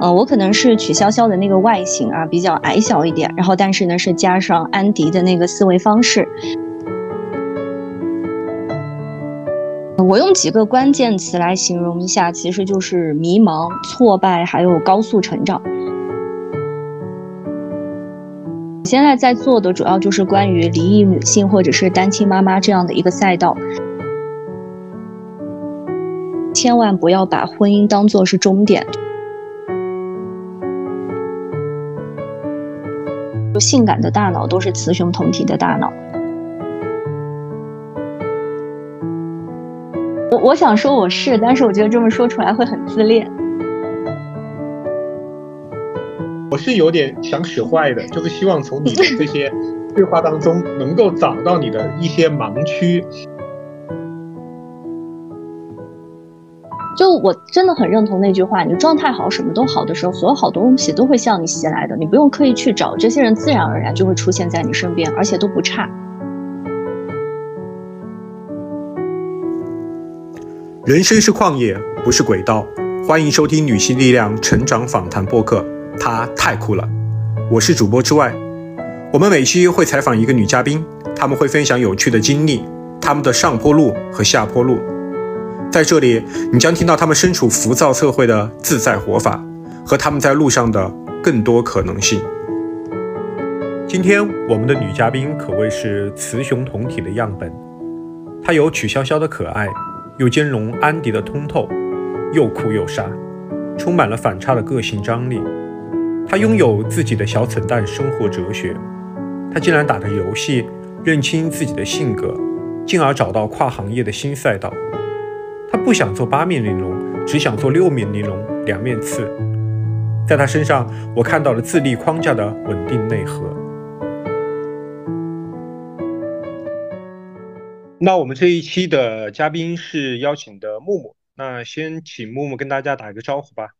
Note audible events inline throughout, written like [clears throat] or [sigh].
呃，我可能是曲筱绡的那个外形啊，比较矮小一点，然后但是呢是加上安迪的那个思维方式。我用几个关键词来形容一下，其实就是迷茫、挫败，还有高速成长。现在在做的主要就是关于离异女性或者是单亲妈妈这样的一个赛道，千万不要把婚姻当做是终点。性感的大脑都是雌雄同体的大脑。我我想说我是，但是我觉得这么说出来会很自恋。我是有点想使坏的，就是希望从你的这些对话当中能够找到你的一些盲区。就我真的很认同那句话：，你状态好，什么都好的时候，所有好东西都会向你袭来的，你不用刻意去找，这些人自然而然就会出现在你身边，而且都不差。人生是旷野，不是轨道。欢迎收听女性力量成长访谈播客。她太酷了，我是主播之外。我们每期会采访一个女嘉宾，她们会分享有趣的经历，她们的上坡路和下坡路。在这里，你将听到他们身处浮躁社会的自在活法，和他们在路上的更多可能性。今天我们的女嘉宾可谓是雌雄同体的样本，她有曲筱绡的可爱，又兼容安迪的通透，又酷又傻。充满了反差的个性张力，她拥有自己的小蠢蛋生活哲学。她竟然打着游戏认清自己的性格，进而找到跨行业的新赛道。他不想做八面玲珑，只想做六面玲珑，两面刺。在他身上，我看到了自立框架的稳定内核。那我们这一期的嘉宾是邀请的木木。那先请木木跟大家打一个招呼吧。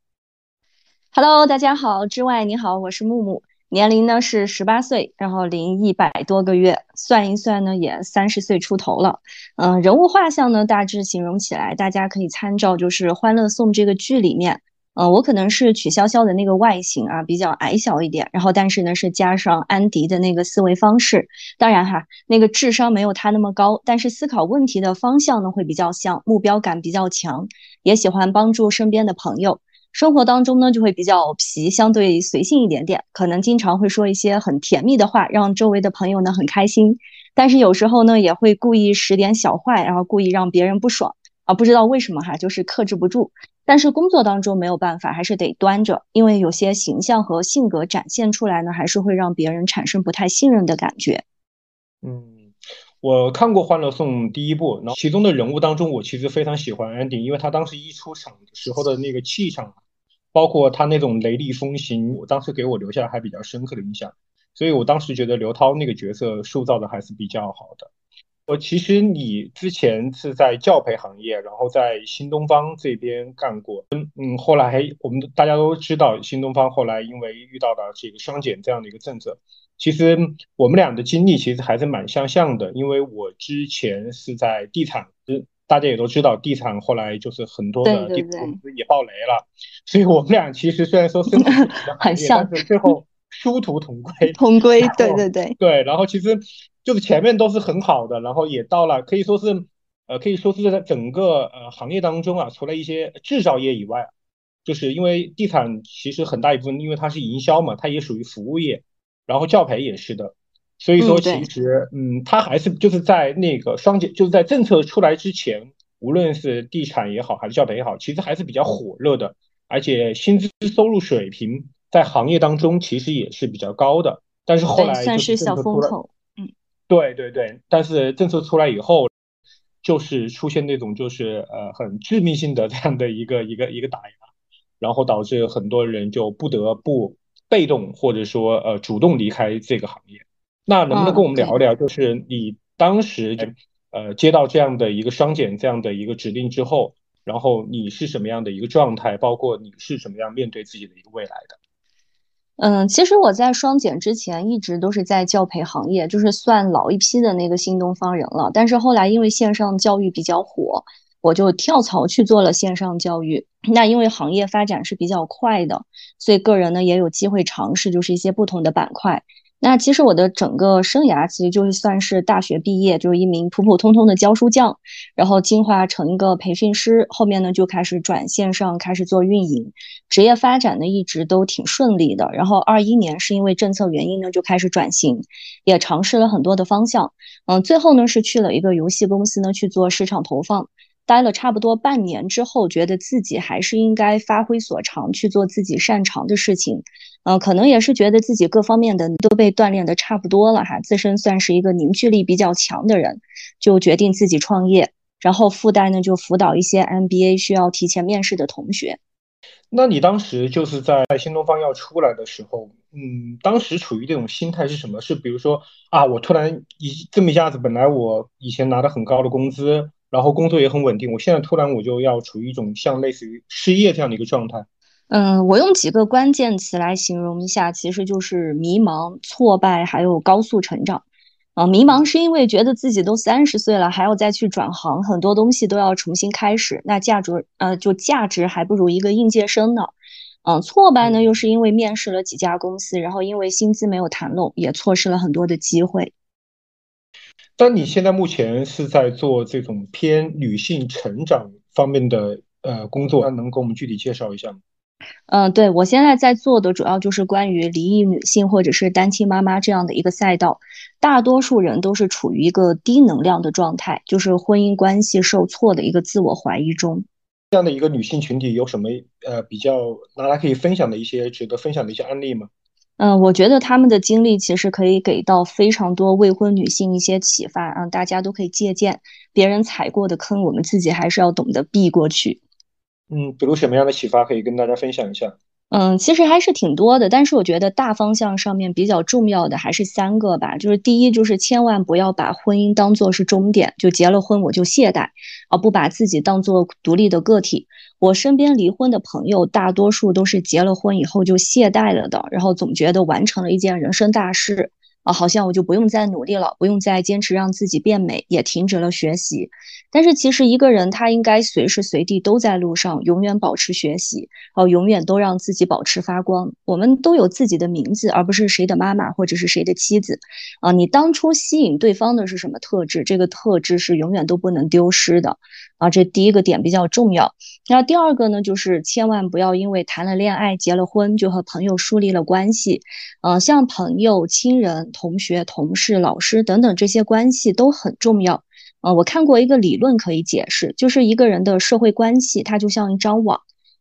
Hello，大家好，之外你好，我是木木，年龄呢是十八岁，然后龄一百多个月，算一算呢也三十岁出头了。嗯，人物画像呢大致形容起来，大家可以参照就是《欢乐颂》这个剧里面。嗯，我可能是曲筱绡的那个外形啊，比较矮小一点，然后但是呢是加上安迪的那个思维方式，当然哈，那个智商没有他那么高，但是思考问题的方向呢会比较像，目标感比较强，也喜欢帮助身边的朋友，生活当中呢就会比较皮，相对随性一点点，可能经常会说一些很甜蜜的话，让周围的朋友呢很开心，但是有时候呢也会故意使点小坏，然后故意让别人不爽啊，不知道为什么哈，就是克制不住。但是工作当中没有办法，还是得端着，因为有些形象和性格展现出来呢，还是会让别人产生不太信任的感觉。嗯，我看过《欢乐颂》第一部，然后其中的人物当中，我其实非常喜欢 Andy，因为他当时一出场时候的那个气场，包括他那种雷厉风行，我当时给我留下还比较深刻的印象，所以我当时觉得刘涛那个角色塑造的还是比较好的。我其实你之前是在教培行业，然后在新东方这边干过，嗯嗯，后来我们大家都知道，新东方后来因为遇到了这个双减这样的一个政策，其实我们俩的经历其实还是蛮相像的，因为我之前是在地产，大家也都知道，地产后来就是很多的地产公司也爆雷了，所以我们俩其实虽然说身处 [laughs] 很像，但是最后殊途同归，[laughs] 同归，对对对对，然后其实。就是前面都是很好的，然后也到了可以说是，呃，可以说是在整个呃行业当中啊，除了一些制造业以外，就是因为地产其实很大一部分，因为它是营销嘛，它也属于服务业，然后教培也是的，所以说其实嗯，它还是就是在那个双减，就是在政策出来之前，无论是地产也好，还是教培也好，其实还是比较火热的，而且薪资收入水平在行业当中其实也是比较高的，但是后来算是小风口。嗯对对对，但是政策出来以后，就是出现那种就是呃很致命性的这样的一个一个一个打压，然后导致很多人就不得不被动或者说呃主动离开这个行业。那能不能跟我们聊一聊，就是你当时呃接到这样的一个双减这样的一个指令之后，然后你是什么样的一个状态，包括你是怎么样面对自己的一个未来的？嗯，其实我在双减之前一直都是在教培行业，就是算老一批的那个新东方人了。但是后来因为线上教育比较火，我就跳槽去做了线上教育。那因为行业发展是比较快的，所以个人呢也有机会尝试，就是一些不同的板块。那其实我的整个生涯其实就是算是大学毕业，就是一名普普通通的教书匠，然后进化成一个培训师，后面呢就开始转线上，开始做运营，职业发展呢一直都挺顺利的。然后二一年是因为政策原因呢就开始转型，也尝试了很多的方向，嗯，最后呢是去了一个游戏公司呢去做市场投放。待了差不多半年之后，觉得自己还是应该发挥所长，去做自己擅长的事情。嗯，可能也是觉得自己各方面的都被锻炼的差不多了哈，自身算是一个凝聚力比较强的人，就决定自己创业。然后附带呢，就辅导一些 MBA 需要提前面试的同学。那你当时就是在新东方要出来的时候，嗯，当时处于这种心态是什么？是比如说啊，我突然一这么一下子，本来我以前拿的很高的工资。然后工作也很稳定，我现在突然我就要处于一种像类似于失业这样的一个状态。嗯，我用几个关键词来形容一下，其实就是迷茫、挫败，还有高速成长。啊，迷茫是因为觉得自己都三十岁了，还要再去转行，很多东西都要重新开始，那价值呃就价值还不如一个应届生呢。嗯，挫败呢又是因为面试了几家公司，然后因为薪资没有谈拢，也错失了很多的机会。但你现在目前是在做这种偏女性成长方面的呃工作，那能给我们具体介绍一下吗？嗯，对我现在在做的主要就是关于离异女性或者是单亲妈妈这样的一个赛道。大多数人都是处于一个低能量的状态，就是婚姻关系受挫的一个自我怀疑中。这样的一个女性群体有什么呃比较拿来可以分享的一些值得分享的一些案例吗？嗯，我觉得他们的经历其实可以给到非常多未婚女性一些启发啊，大家都可以借鉴。别人踩过的坑，我们自己还是要懂得避过去。嗯，比如什么样的启发可以跟大家分享一下？嗯，其实还是挺多的，但是我觉得大方向上面比较重要的还是三个吧。就是第一，就是千万不要把婚姻当做是终点，就结了婚我就懈怠，而不把自己当做独立的个体。我身边离婚的朋友，大多数都是结了婚以后就懈怠了的，然后总觉得完成了一件人生大事。啊，好像我就不用再努力了，不用再坚持让自己变美，也停止了学习。但是其实一个人他应该随时随地都在路上，永远保持学习，哦，永远都让自己保持发光。我们都有自己的名字，而不是谁的妈妈或者是谁的妻子。啊，你当初吸引对方的是什么特质？这个特质是永远都不能丢失的。啊，这第一个点比较重要。那第二个呢，就是千万不要因为谈了恋爱、结了婚就和朋友树立了关系。呃，像朋友、亲人、同学、同事、老师等等这些关系都很重要。呃，我看过一个理论可以解释，就是一个人的社会关系，它就像一张网。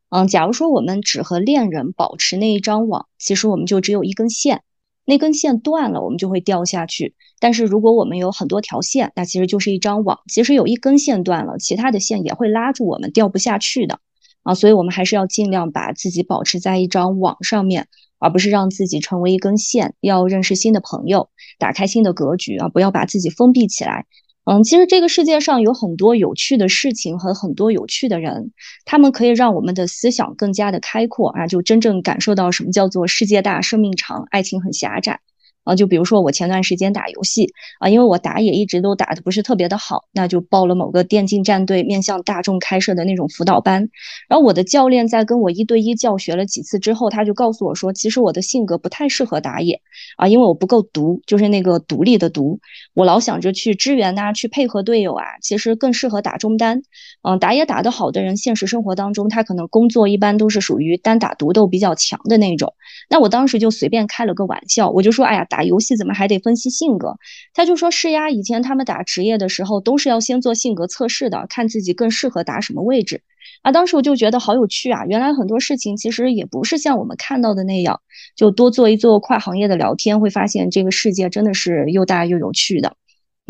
嗯，假如说我们只和恋人保持那一张网，其实我们就只有一根线。那根线断了，我们就会掉下去。但是如果我们有很多条线，那其实就是一张网。其实有一根线断了，其他的线也会拉住我们，掉不下去的啊。所以，我们还是要尽量把自己保持在一张网上面，而不是让自己成为一根线。要认识新的朋友，打开新的格局啊！不要把自己封闭起来。嗯，其实这个世界上有很多有趣的事情和很多有趣的人，他们可以让我们的思想更加的开阔啊，就真正感受到什么叫做世界大、生命长、爱情很狭窄。啊，就比如说我前段时间打游戏啊，因为我打野一直都打的不是特别的好，那就报了某个电竞战队面向大众开设的那种辅导班。然后我的教练在跟我一对一教学了几次之后，他就告诉我说，其实我的性格不太适合打野啊，因为我不够独，就是那个独立的独。我老想着去支援呐，去配合队友啊，其实更适合打中单。嗯，打野打得好的人，现实生活当中他可能工作一般都是属于单打独斗比较强的那种。那我当时就随便开了个玩笑，我就说，哎呀，打。游戏怎么还得分析性格？他就说是呀，以前他们打职业的时候都是要先做性格测试的，看自己更适合打什么位置。啊，当时我就觉得好有趣啊！原来很多事情其实也不是像我们看到的那样，就多做一做跨行业的聊天，会发现这个世界真的是又大又有趣的。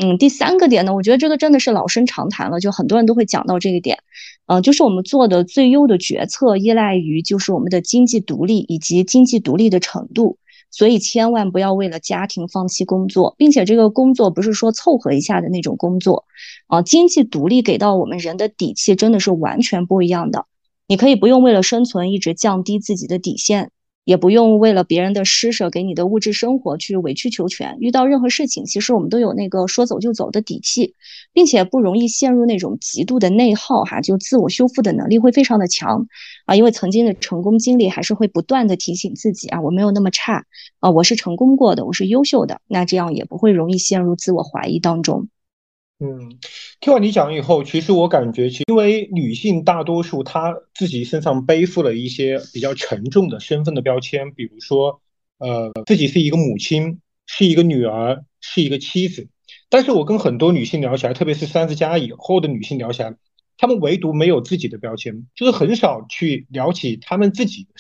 嗯，第三个点呢，我觉得这个真的是老生常谈了，就很多人都会讲到这个点。嗯，就是我们做的最优的决策依赖于就是我们的经济独立以及经济独立的程度。所以千万不要为了家庭放弃工作，并且这个工作不是说凑合一下的那种工作，啊，经济独立给到我们人的底气真的是完全不一样的。你可以不用为了生存一直降低自己的底线，也不用为了别人的施舍给你的物质生活去委曲求全。遇到任何事情，其实我们都有那个说走就走的底气，并且不容易陷入那种极度的内耗，哈，就自我修复的能力会非常的强啊。因为曾经的成功经历，还是会不断的提醒自己啊，我没有那么差啊，我是成功过的，我是优秀的，那这样也不会容易陷入自我怀疑当中。嗯，听完你讲以后，其实我感觉，其因为女性大多数她自己身上背负了一些比较沉重的身份的标签，比如说，呃，自己是一个母亲，是一个女儿，是一个妻子。但是我跟很多女性聊起来，特别是三十加以后的女性聊起来，她们唯独没有自己的标签，就是很少去聊起她们自己的。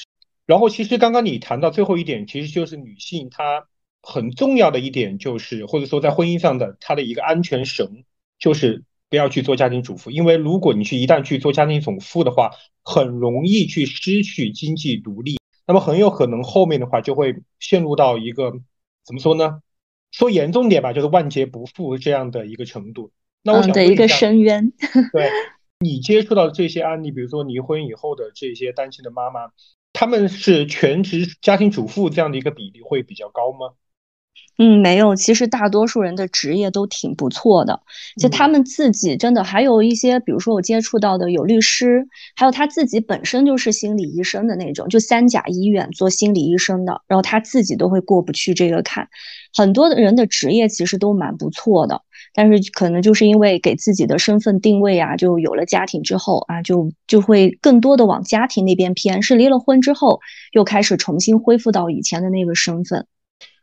然后，其实刚刚你谈到最后一点，其实就是女性她很重要的一点，就是或者说在婚姻上的她的一个安全绳。就是不要去做家庭主妇，因为如果你去一旦去做家庭主妇的话，很容易去失去经济独立，那么很有可能后面的话就会陷入到一个怎么说呢？说严重点吧，就是万劫不复这样的一个程度。那我想对一个深渊。[laughs] 对你接触到这些案例，比如说离婚以后的这些单亲的妈妈，他们是全职家庭主妇这样的一个比例会比较高吗？嗯，没有，其实大多数人的职业都挺不错的，就他们自己真的还有一些，比如说我接触到的有律师，还有他自己本身就是心理医生的那种，就三甲医院做心理医生的，然后他自己都会过不去这个坎。很多的人的职业其实都蛮不错的，但是可能就是因为给自己的身份定位啊，就有了家庭之后啊，就就会更多的往家庭那边偏，是离了婚之后又开始重新恢复到以前的那个身份。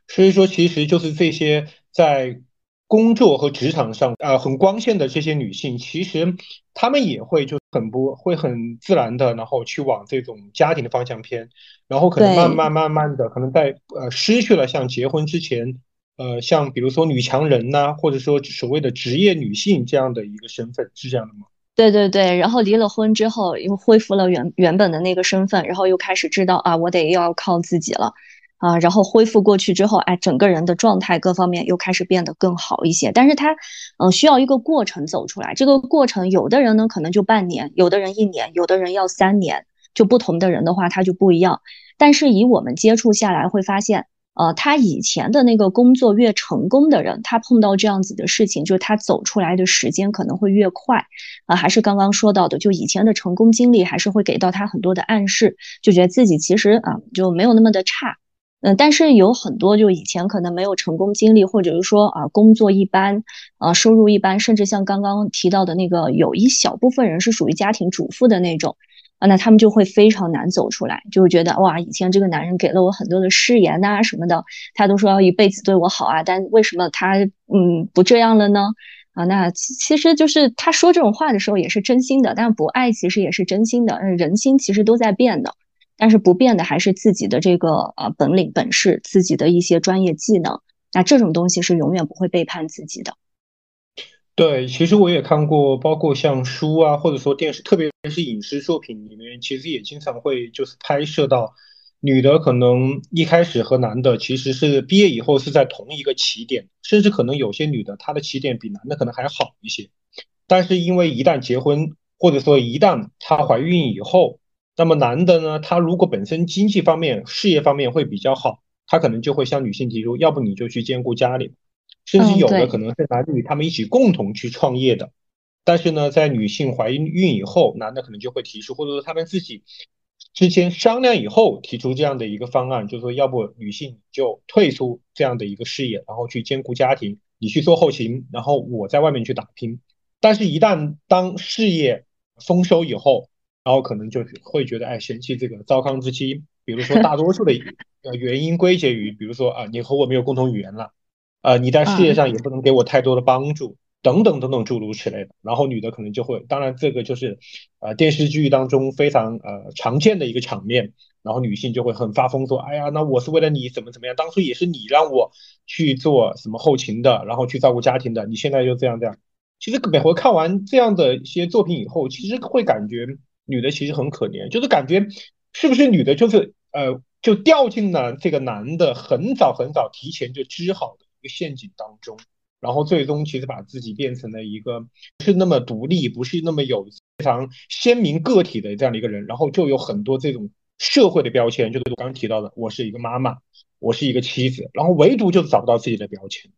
所以说，其实就是这些在工作和职场上啊很光鲜的这些女性，其实她们也会就很不会很自然的，然后去往这种家庭的方向偏，然后可能慢慢慢慢的，可能在呃失去了像结婚之前，呃像比如说女强人呐，或者说所谓的职业女性这样的一个身份，是这样的吗？对对对，然后离了婚之后又恢复了原原本的那个身份，然后又开始知道啊，我得要靠自己了。啊，然后恢复过去之后，哎，整个人的状态各方面又开始变得更好一些。但是他，嗯，需要一个过程走出来。这个过程，有的人呢可能就半年，有的人一年，有的人要三年。就不同的人的话，他就不一样。但是以我们接触下来会发现，呃，他以前的那个工作越成功的人，他碰到这样子的事情，就是他走出来的时间可能会越快。啊，还是刚刚说到的，就以前的成功经历还是会给到他很多的暗示，就觉得自己其实啊就没有那么的差。嗯，但是有很多就以前可能没有成功经历，或者是说啊工作一般，啊收入一般，甚至像刚刚提到的那个，有一小部分人是属于家庭主妇的那种，啊那他们就会非常难走出来，就会觉得哇以前这个男人给了我很多的誓言呐什么的，他都说要一辈子对我好啊，但为什么他嗯不这样了呢？啊那其实就是他说这种话的时候也是真心的，但不爱其实也是真心的，人心其实都在变的。但是不变的还是自己的这个呃本领本事，自己的一些专业技能。那这种东西是永远不会背叛自己的。对，其实我也看过，包括像书啊，或者说电视，特别是影视作品里面，其实也经常会就是拍摄到女的可能一开始和男的其实是毕业以后是在同一个起点，甚至可能有些女的她的起点比男的可能还好一些。但是因为一旦结婚，或者说一旦她怀孕以后，那么男的呢？他如果本身经济方面、事业方面会比较好，他可能就会向女性提出，要不你就去兼顾家里，甚至有的可能是男女他们一起共同去创业的。但是呢，在女性怀孕以后，男的可能就会提出，或者说他们自己之间商量以后提出这样的一个方案，就是说，要不女性就退出这样的一个事业，然后去兼顾家庭，你去做后勤，然后我在外面去打拼。但是，一旦当事业丰收以后，然后可能就会觉得，哎，嫌弃这个糟糠之妻。比如说，大多数的 [laughs] 呃原因归结于，比如说啊，你和我没有共同语言了，啊，你在事业上也不能给我太多的帮助，等等等等诸如此类的。然后女的可能就会，当然这个就是呃电视剧当中非常呃常见的一个场面。然后女性就会很发疯说，哎呀，那我是为了你怎么怎么样，当初也是你让我去做什么后勤的，然后去照顾家庭的，你现在就这样这样。其实每回看完这样的一些作品以后，其实会感觉。女的其实很可怜，就是感觉是不是女的，就是呃，就掉进了这个男的很早很早提前就织好的一个陷阱当中，然后最终其实把自己变成了一个不是那么独立，不是那么有非常鲜明个体的这样的一个人，然后就有很多这种社会的标签，就是我刚刚提到的，我是一个妈妈，我是一个妻子，然后唯独就找不到自己的标签。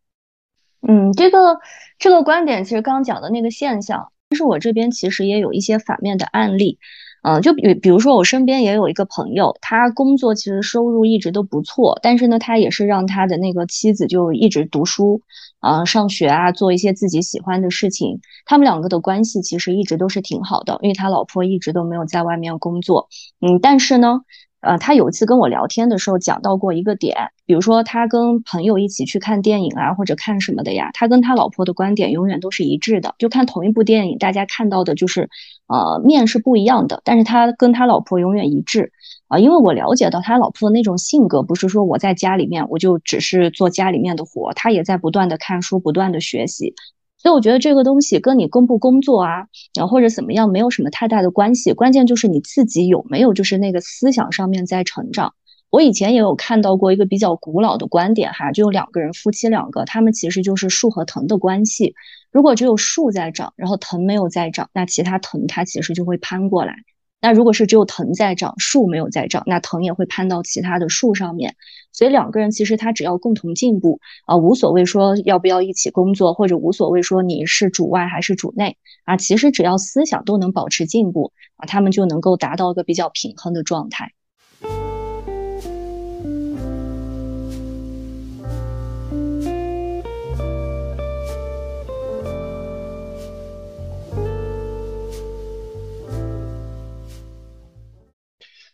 嗯，这个这个观点其实刚刚讲的那个现象，但是我这边其实也有一些反面的案例。嗯，就比比如说，我身边也有一个朋友，他工作其实收入一直都不错，但是呢，他也是让他的那个妻子就一直读书，啊，上学啊，做一些自己喜欢的事情。他们两个的关系其实一直都是挺好的，因为他老婆一直都没有在外面工作。嗯，但是呢。呃，他有一次跟我聊天的时候讲到过一个点，比如说他跟朋友一起去看电影啊，或者看什么的呀，他跟他老婆的观点永远都是一致的。就看同一部电影，大家看到的就是，呃，面是不一样的，但是他跟他老婆永远一致。啊，因为我了解到他老婆的那种性格，不是说我在家里面我就只是做家里面的活，他也在不断的看书，不断的学习。所以我觉得这个东西跟你工不工作啊，然后或者怎么样，没有什么太大的关系。关键就是你自己有没有就是那个思想上面在成长。我以前也有看到过一个比较古老的观点哈，就有两个人夫妻两个，他们其实就是树和藤的关系。如果只有树在长，然后藤没有在长，那其他藤它其实就会攀过来。那如果是只有藤在长，树没有在长，那藤也会攀到其他的树上面。所以两个人其实他只要共同进步啊，无所谓说要不要一起工作，或者无所谓说你是主外还是主内啊，其实只要思想都能保持进步啊，他们就能够达到一个比较平衡的状态。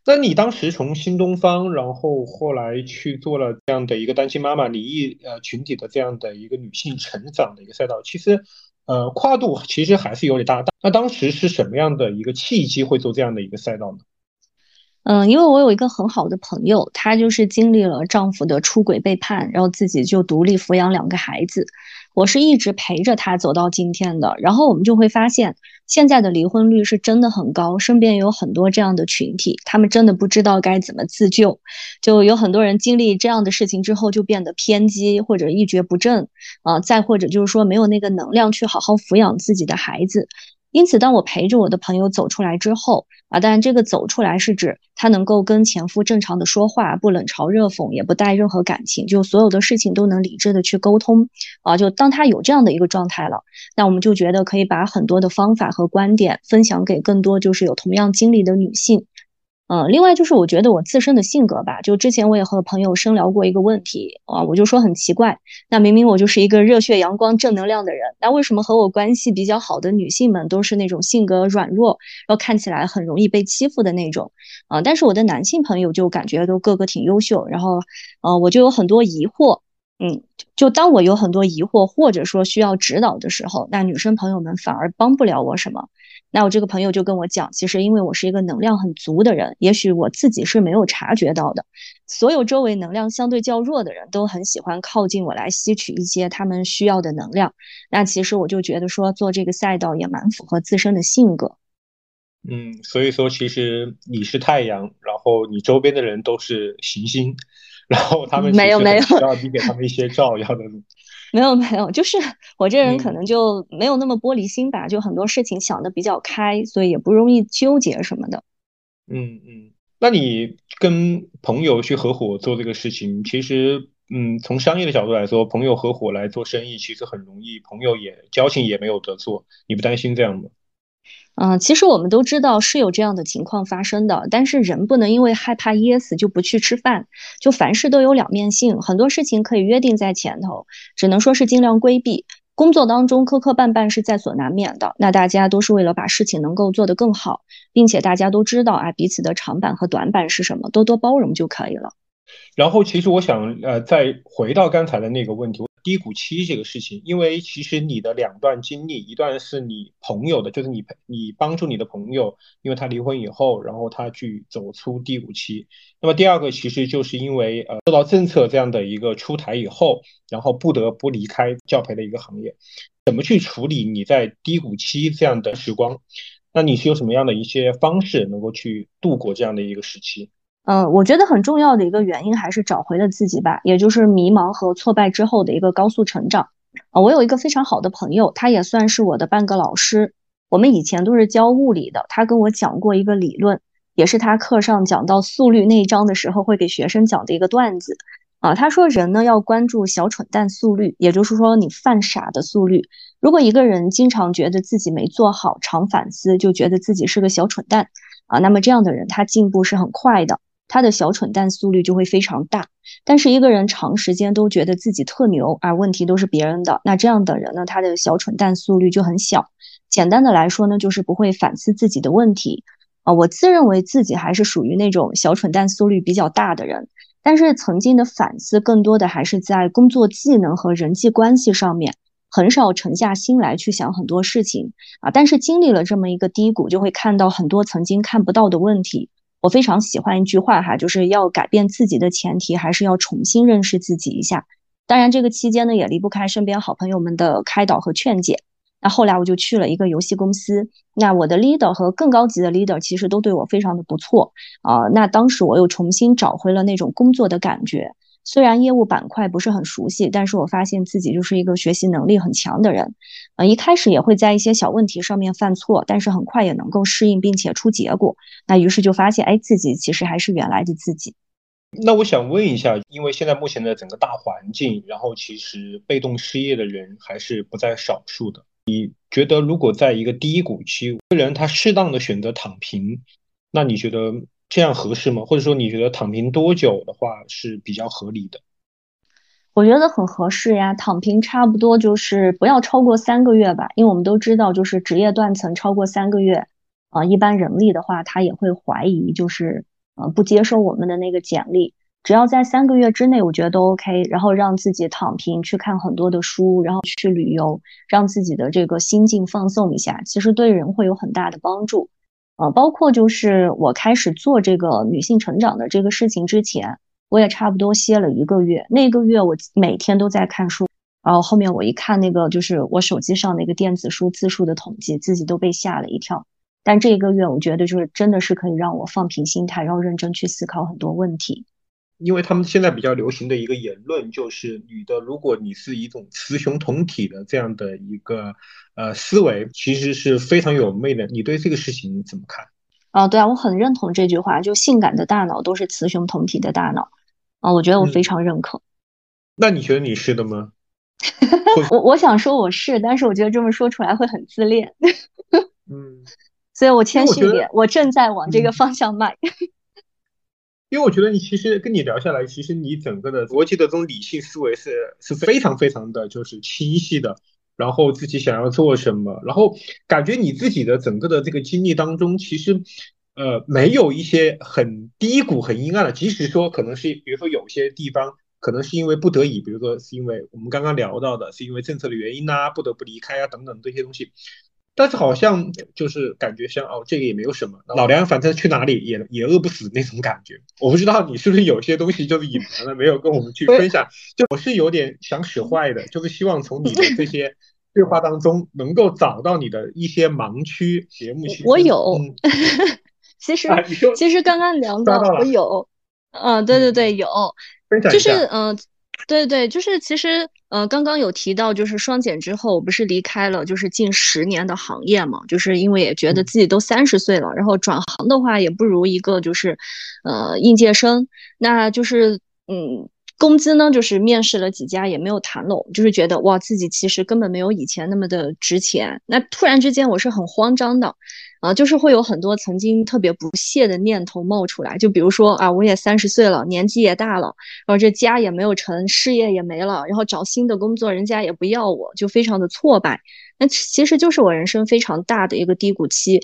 那你当时从新东方，然后后来去做了这样的一个单亲妈妈离异呃群体的这样的一个女性成长的一个赛道，其实呃跨度其实还是有点大。那当时是什么样的一个契机会做这样的一个赛道呢？嗯，因为我有一个很好的朋友，她就是经历了丈夫的出轨背叛，然后自己就独立抚养两个孩子。我是一直陪着她走到今天的，然后我们就会发现。现在的离婚率是真的很高，身边有很多这样的群体，他们真的不知道该怎么自救，就有很多人经历这样的事情之后就变得偏激或者一蹶不振啊，再或者就是说没有那个能量去好好抚养自己的孩子。因此，当我陪着我的朋友走出来之后啊，当然这个走出来是指她能够跟前夫正常的说话，不冷嘲热讽，也不带任何感情，就所有的事情都能理智的去沟通啊。就当她有这样的一个状态了，那我们就觉得可以把很多的方法和观点分享给更多就是有同样经历的女性。嗯，另外就是我觉得我自身的性格吧，就之前我也和朋友深聊过一个问题啊，我就说很奇怪，那明明我就是一个热血阳光正能量的人，那为什么和我关系比较好的女性们都是那种性格软弱，然后看起来很容易被欺负的那种啊？但是我的男性朋友就感觉都个个挺优秀，然后呃，我就有很多疑惑，嗯，就当我有很多疑惑或者说需要指导的时候，那女生朋友们反而帮不了我什么。那我这个朋友就跟我讲，其实因为我是一个能量很足的人，也许我自己是没有察觉到的。所有周围能量相对较弱的人都很喜欢靠近我来吸取一些他们需要的能量。那其实我就觉得说做这个赛道也蛮符合自身的性格。嗯，所以说其实你是太阳，然后你周边的人都是行星，然后他们没有没有需要你给他们一些照 [laughs] 耀的。没有没有，就是我这人可能就没有那么玻璃心吧，就很多事情想的比较开，所以也不容易纠结什么的。嗯嗯，那你跟朋友去合伙做这个事情，其实嗯，从商业的角度来说，朋友合伙来做生意其实很容易，朋友也交情也没有得做，你不担心这样吗？嗯，其实我们都知道是有这样的情况发生的，但是人不能因为害怕噎死就不去吃饭，就凡事都有两面性，很多事情可以约定在前头，只能说是尽量规避。工作当中磕磕绊绊是在所难免的，那大家都是为了把事情能够做得更好，并且大家都知道啊彼此的长板和短板是什么，多多包容就可以了。然后，其实我想呃再回到刚才的那个问题。低谷期这个事情，因为其实你的两段经历，一段是你朋友的，就是你你帮助你的朋友，因为他离婚以后，然后他去走出低谷期。那么第二个其实就是因为呃受到政策这样的一个出台以后，然后不得不离开教培的一个行业。怎么去处理你在低谷期这样的时光？那你是有什么样的一些方式能够去度过这样的一个时期？嗯，我觉得很重要的一个原因还是找回了自己吧，也就是迷茫和挫败之后的一个高速成长。啊，我有一个非常好的朋友，他也算是我的半个老师。我们以前都是教物理的，他跟我讲过一个理论，也是他课上讲到速率那一章的时候会给学生讲的一个段子。啊，他说人呢要关注小蠢蛋速率，也就是说你犯傻的速率。如果一个人经常觉得自己没做好，常反思，就觉得自己是个小蠢蛋啊，那么这样的人他进步是很快的，他的小蠢蛋速率就会非常大。但是一个人长时间都觉得自己特牛，而问题都是别人的，那这样的人呢，他的小蠢蛋速率就很小。简单的来说呢，就是不会反思自己的问题啊。我自认为自己还是属于那种小蠢蛋速率比较大的人。但是曾经的反思更多的还是在工作技能和人际关系上面，很少沉下心来去想很多事情啊。但是经历了这么一个低谷，就会看到很多曾经看不到的问题。我非常喜欢一句话哈，就是要改变自己的前提，还是要重新认识自己一下。当然这个期间呢，也离不开身边好朋友们的开导和劝解。那后来我就去了一个游戏公司，那我的 leader 和更高级的 leader 其实都对我非常的不错啊。那当时我又重新找回了那种工作的感觉，虽然业务板块不是很熟悉，但是我发现自己就是一个学习能力很强的人。呃，一开始也会在一些小问题上面犯错，但是很快也能够适应并且出结果。那于是就发现，哎，自己其实还是原来的自己。那我想问一下，因为现在目前的整个大环境，然后其实被动失业的人还是不在少数的。你觉得，如果在一个低谷期，一个人他适当的选择躺平，那你觉得这样合适吗？或者说，你觉得躺平多久的话是比较合理的？我觉得很合适呀，躺平差不多就是不要超过三个月吧，因为我们都知道，就是职业断层超过三个月，啊，一般人力的话，他也会怀疑，就是呃不接受我们的那个简历。只要在三个月之内，我觉得都 OK。然后让自己躺平，去看很多的书，然后去旅游，让自己的这个心境放松一下，其实对人会有很大的帮助。呃，包括就是我开始做这个女性成长的这个事情之前，我也差不多歇了一个月。那个月我每天都在看书，然后后面我一看那个就是我手机上那个电子书字数的统计，自己都被吓了一跳。但这一个月，我觉得就是真的是可以让我放平心态，然后认真去思考很多问题。因为他们现在比较流行的一个言论就是，女的如果你是一种雌雄同体的这样的一个呃思维，其实是非常有魅力。你对这个事情怎么看？啊，对啊，我很认同这句话，就性感的大脑都是雌雄同体的大脑啊，我觉得我非常认可。那你觉得你是的吗？[laughs] 我我想说我是，但是我觉得这么说出来会很自恋。[laughs] 嗯，所以我谦虚一点，我正在往这个方向迈。因为我觉得你其实跟你聊下来，其实你整个的逻辑的这种理性思维是是非常非常的就是清晰的，然后自己想要做什么，然后感觉你自己的整个的这个经历当中，其实呃没有一些很低谷、很阴暗的，即使说可能是比如说有些地方可能是因为不得已，比如说是因为我们刚刚聊到的，是因为政策的原因呐，不得不离开啊等等这些东西。但是好像就是感觉像哦，这个也没有什么，老梁反正去哪里也也饿不死那种感觉。我不知道你是不是有些东西就是隐瞒了，没有跟我们去分享。就我是有点想使坏的，就是希望从你的这些对话当中能够找到你的一些盲区。节目我有，[laughs] 其实其实刚刚聊到我有，嗯，对对对，有，就是嗯。对对，就是其实，呃，刚刚有提到，就是双减之后，我不是离开了，就是近十年的行业嘛，就是因为也觉得自己都三十岁了，然后转行的话，也不如一个就是，呃，应届生，那就是，嗯，工资呢，就是面试了几家也没有谈拢，就是觉得哇，自己其实根本没有以前那么的值钱，那突然之间我是很慌张的。啊，就是会有很多曾经特别不屑的念头冒出来，就比如说啊，我也三十岁了，年纪也大了，然后这家也没有成，事业也没了，然后找新的工作，人家也不要我，就非常的挫败。那其实就是我人生非常大的一个低谷期。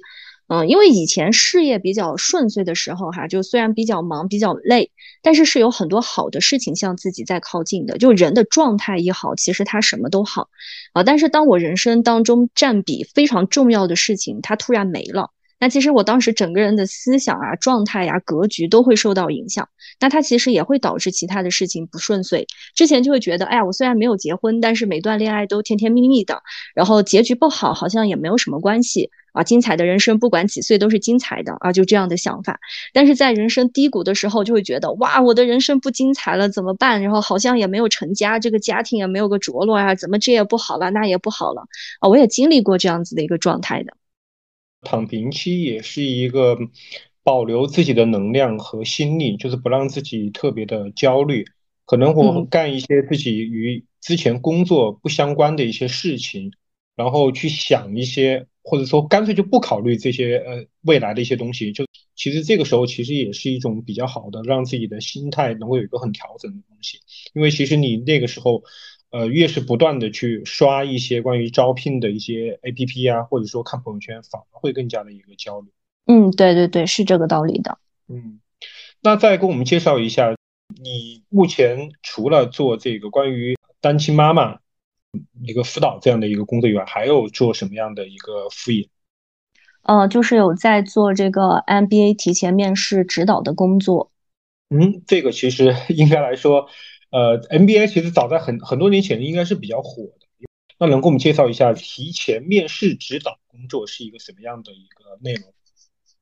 嗯，因为以前事业比较顺遂的时候，哈，就虽然比较忙、比较累，但是是有很多好的事情向自己在靠近的。就人的状态一好，其实他什么都好啊。但是当我人生当中占比非常重要的事情，它突然没了。那其实我当时整个人的思想啊、状态呀、格局都会受到影响。那它其实也会导致其他的事情不顺遂。之前就会觉得，哎呀，我虽然没有结婚，但是每段恋爱都甜甜蜜蜜的，然后结局不好，好像也没有什么关系啊。精彩的人生，不管几岁都是精彩的啊，就这样的想法。但是在人生低谷的时候，就会觉得，哇，我的人生不精彩了，怎么办？然后好像也没有成家，这个家庭也没有个着落呀，怎么这也不好了，那也不好了啊。我也经历过这样子的一个状态的。躺平期也是一个保留自己的能量和心力，就是不让自己特别的焦虑。可能我干一些自己与之前工作不相关的一些事情，然后去想一些，或者说干脆就不考虑这些呃未来的一些东西。就其实这个时候其实也是一种比较好的，让自己的心态能够有一个很调整的东西。因为其实你那个时候，呃，越是不断的去刷一些关于招聘的一些 APP 啊，或者说看朋友圈，反而会更加的一个焦虑。嗯，对对对，是这个道理的。嗯，那再给我们介绍一下，你目前除了做这个关于单亲妈妈一个辅导这样的一个工作以外，还有做什么样的一个副业？呃，就是有在做这个 MBA 提前面试指导的工作。嗯，这个其实 [laughs] 应该来说，呃，MBA 其实早在很很多年前应该是比较火的。那能给我们介绍一下提前面试指导工作是一个什么样的一个内容？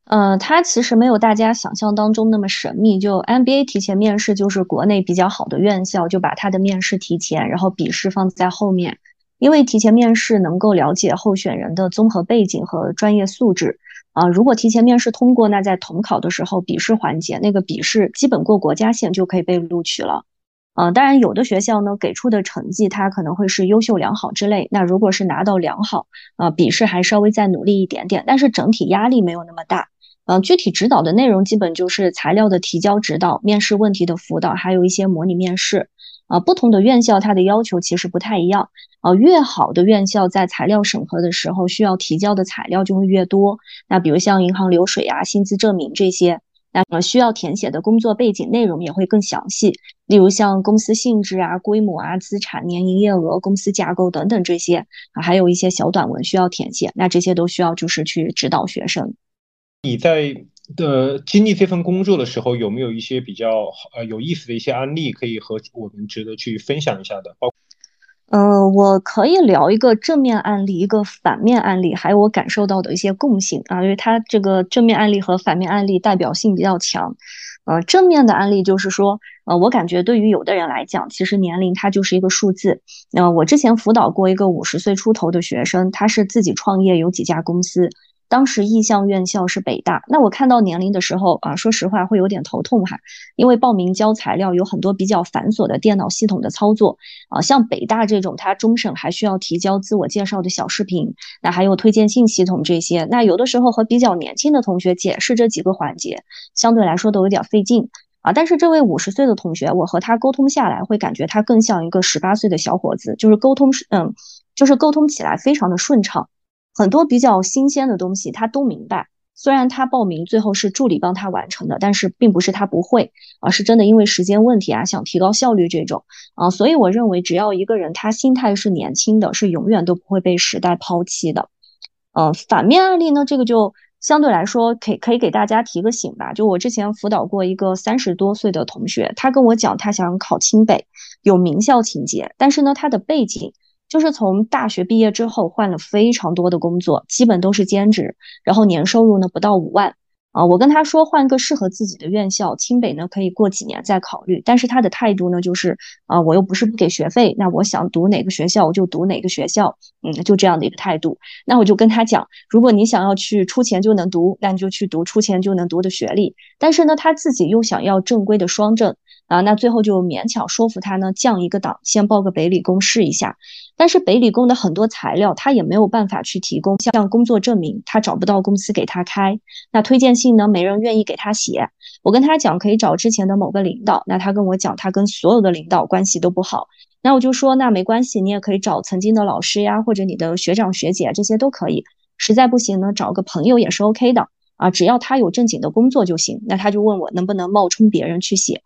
呃，它其实没有大家想象当中那么神秘。就 MBA 提前面试，就是国内比较好的院校就把它的面试提前，然后笔试放在后面。因为提前面试能够了解候选人的综合背景和专业素质啊。如果提前面试通过，那在统考的时候笔试环节，那个笔试基本过国家线就可以被录取了。啊，当然有的学校呢给出的成绩它可能会是优秀良好之类。那如果是拿到良好啊，笔试还稍微再努力一点点，但是整体压力没有那么大。嗯，具体指导的内容基本就是材料的提交指导、面试问题的辅导，还有一些模拟面试。啊，不同的院校它的要求其实不太一样。啊，越好的院校在材料审核的时候需要提交的材料就会越多。那比如像银行流水啊、薪资证明这些，那么需要填写的工作背景内容也会更详细。例如像公司性质啊、规模啊、资产、年营业额、公司架构等等这些啊，还有一些小短文需要填写。那这些都需要就是去指导学生。你在的经历这份工作的时候，有没有一些比较呃有意思的一些案例可以和我们值得去分享一下的？包，呃，我可以聊一个正面案例，一个反面案例，还有我感受到的一些共性啊，因为它这个正面案例和反面案例代表性比较强。呃，正面的案例就是说，呃，我感觉对于有的人来讲，其实年龄它就是一个数字。呃，我之前辅导过一个五十岁出头的学生，他是自己创业，有几家公司。当时意向院校是北大，那我看到年龄的时候啊，说实话会有点头痛哈，因为报名交材料有很多比较繁琐的电脑系统的操作啊，像北大这种，它终审还需要提交自我介绍的小视频，那还有推荐信系统这些，那有的时候和比较年轻的同学解释这几个环节，相对来说都有点费劲啊。但是这位五十岁的同学，我和他沟通下来，会感觉他更像一个十八岁的小伙子，就是沟通是嗯，就是沟通起来非常的顺畅。很多比较新鲜的东西，他都明白。虽然他报名最后是助理帮他完成的，但是并不是他不会，而是真的因为时间问题啊，想提高效率这种啊。所以我认为，只要一个人他心态是年轻的，是永远都不会被时代抛弃的。呃，反面案例呢，这个就相对来说可以可以给大家提个醒吧。就我之前辅导过一个三十多岁的同学，他跟我讲，他想考清北，有名校情节，但是呢，他的背景。就是从大学毕业之后换了非常多的工作，基本都是兼职，然后年收入呢不到五万啊。我跟他说换个适合自己的院校，清北呢可以过几年再考虑。但是他的态度呢就是啊，我又不是不给学费，那我想读哪个学校我就读哪个学校，嗯，就这样的一个态度。那我就跟他讲，如果你想要去出钱就能读，那你就去读出钱就能读的学历。但是呢，他自己又想要正规的双证。啊，那最后就勉强说服他呢，降一个档，先报个北理工试一下。但是北理工的很多材料他也没有办法去提供，像工作证明，他找不到公司给他开。那推荐信呢，没人愿意给他写。我跟他讲可以找之前的某个领导，那他跟我讲他跟所有的领导关系都不好。那我就说那没关系，你也可以找曾经的老师呀，或者你的学长学姐这些都可以。实在不行呢，找个朋友也是 OK 的啊，只要他有正经的工作就行。那他就问我能不能冒充别人去写。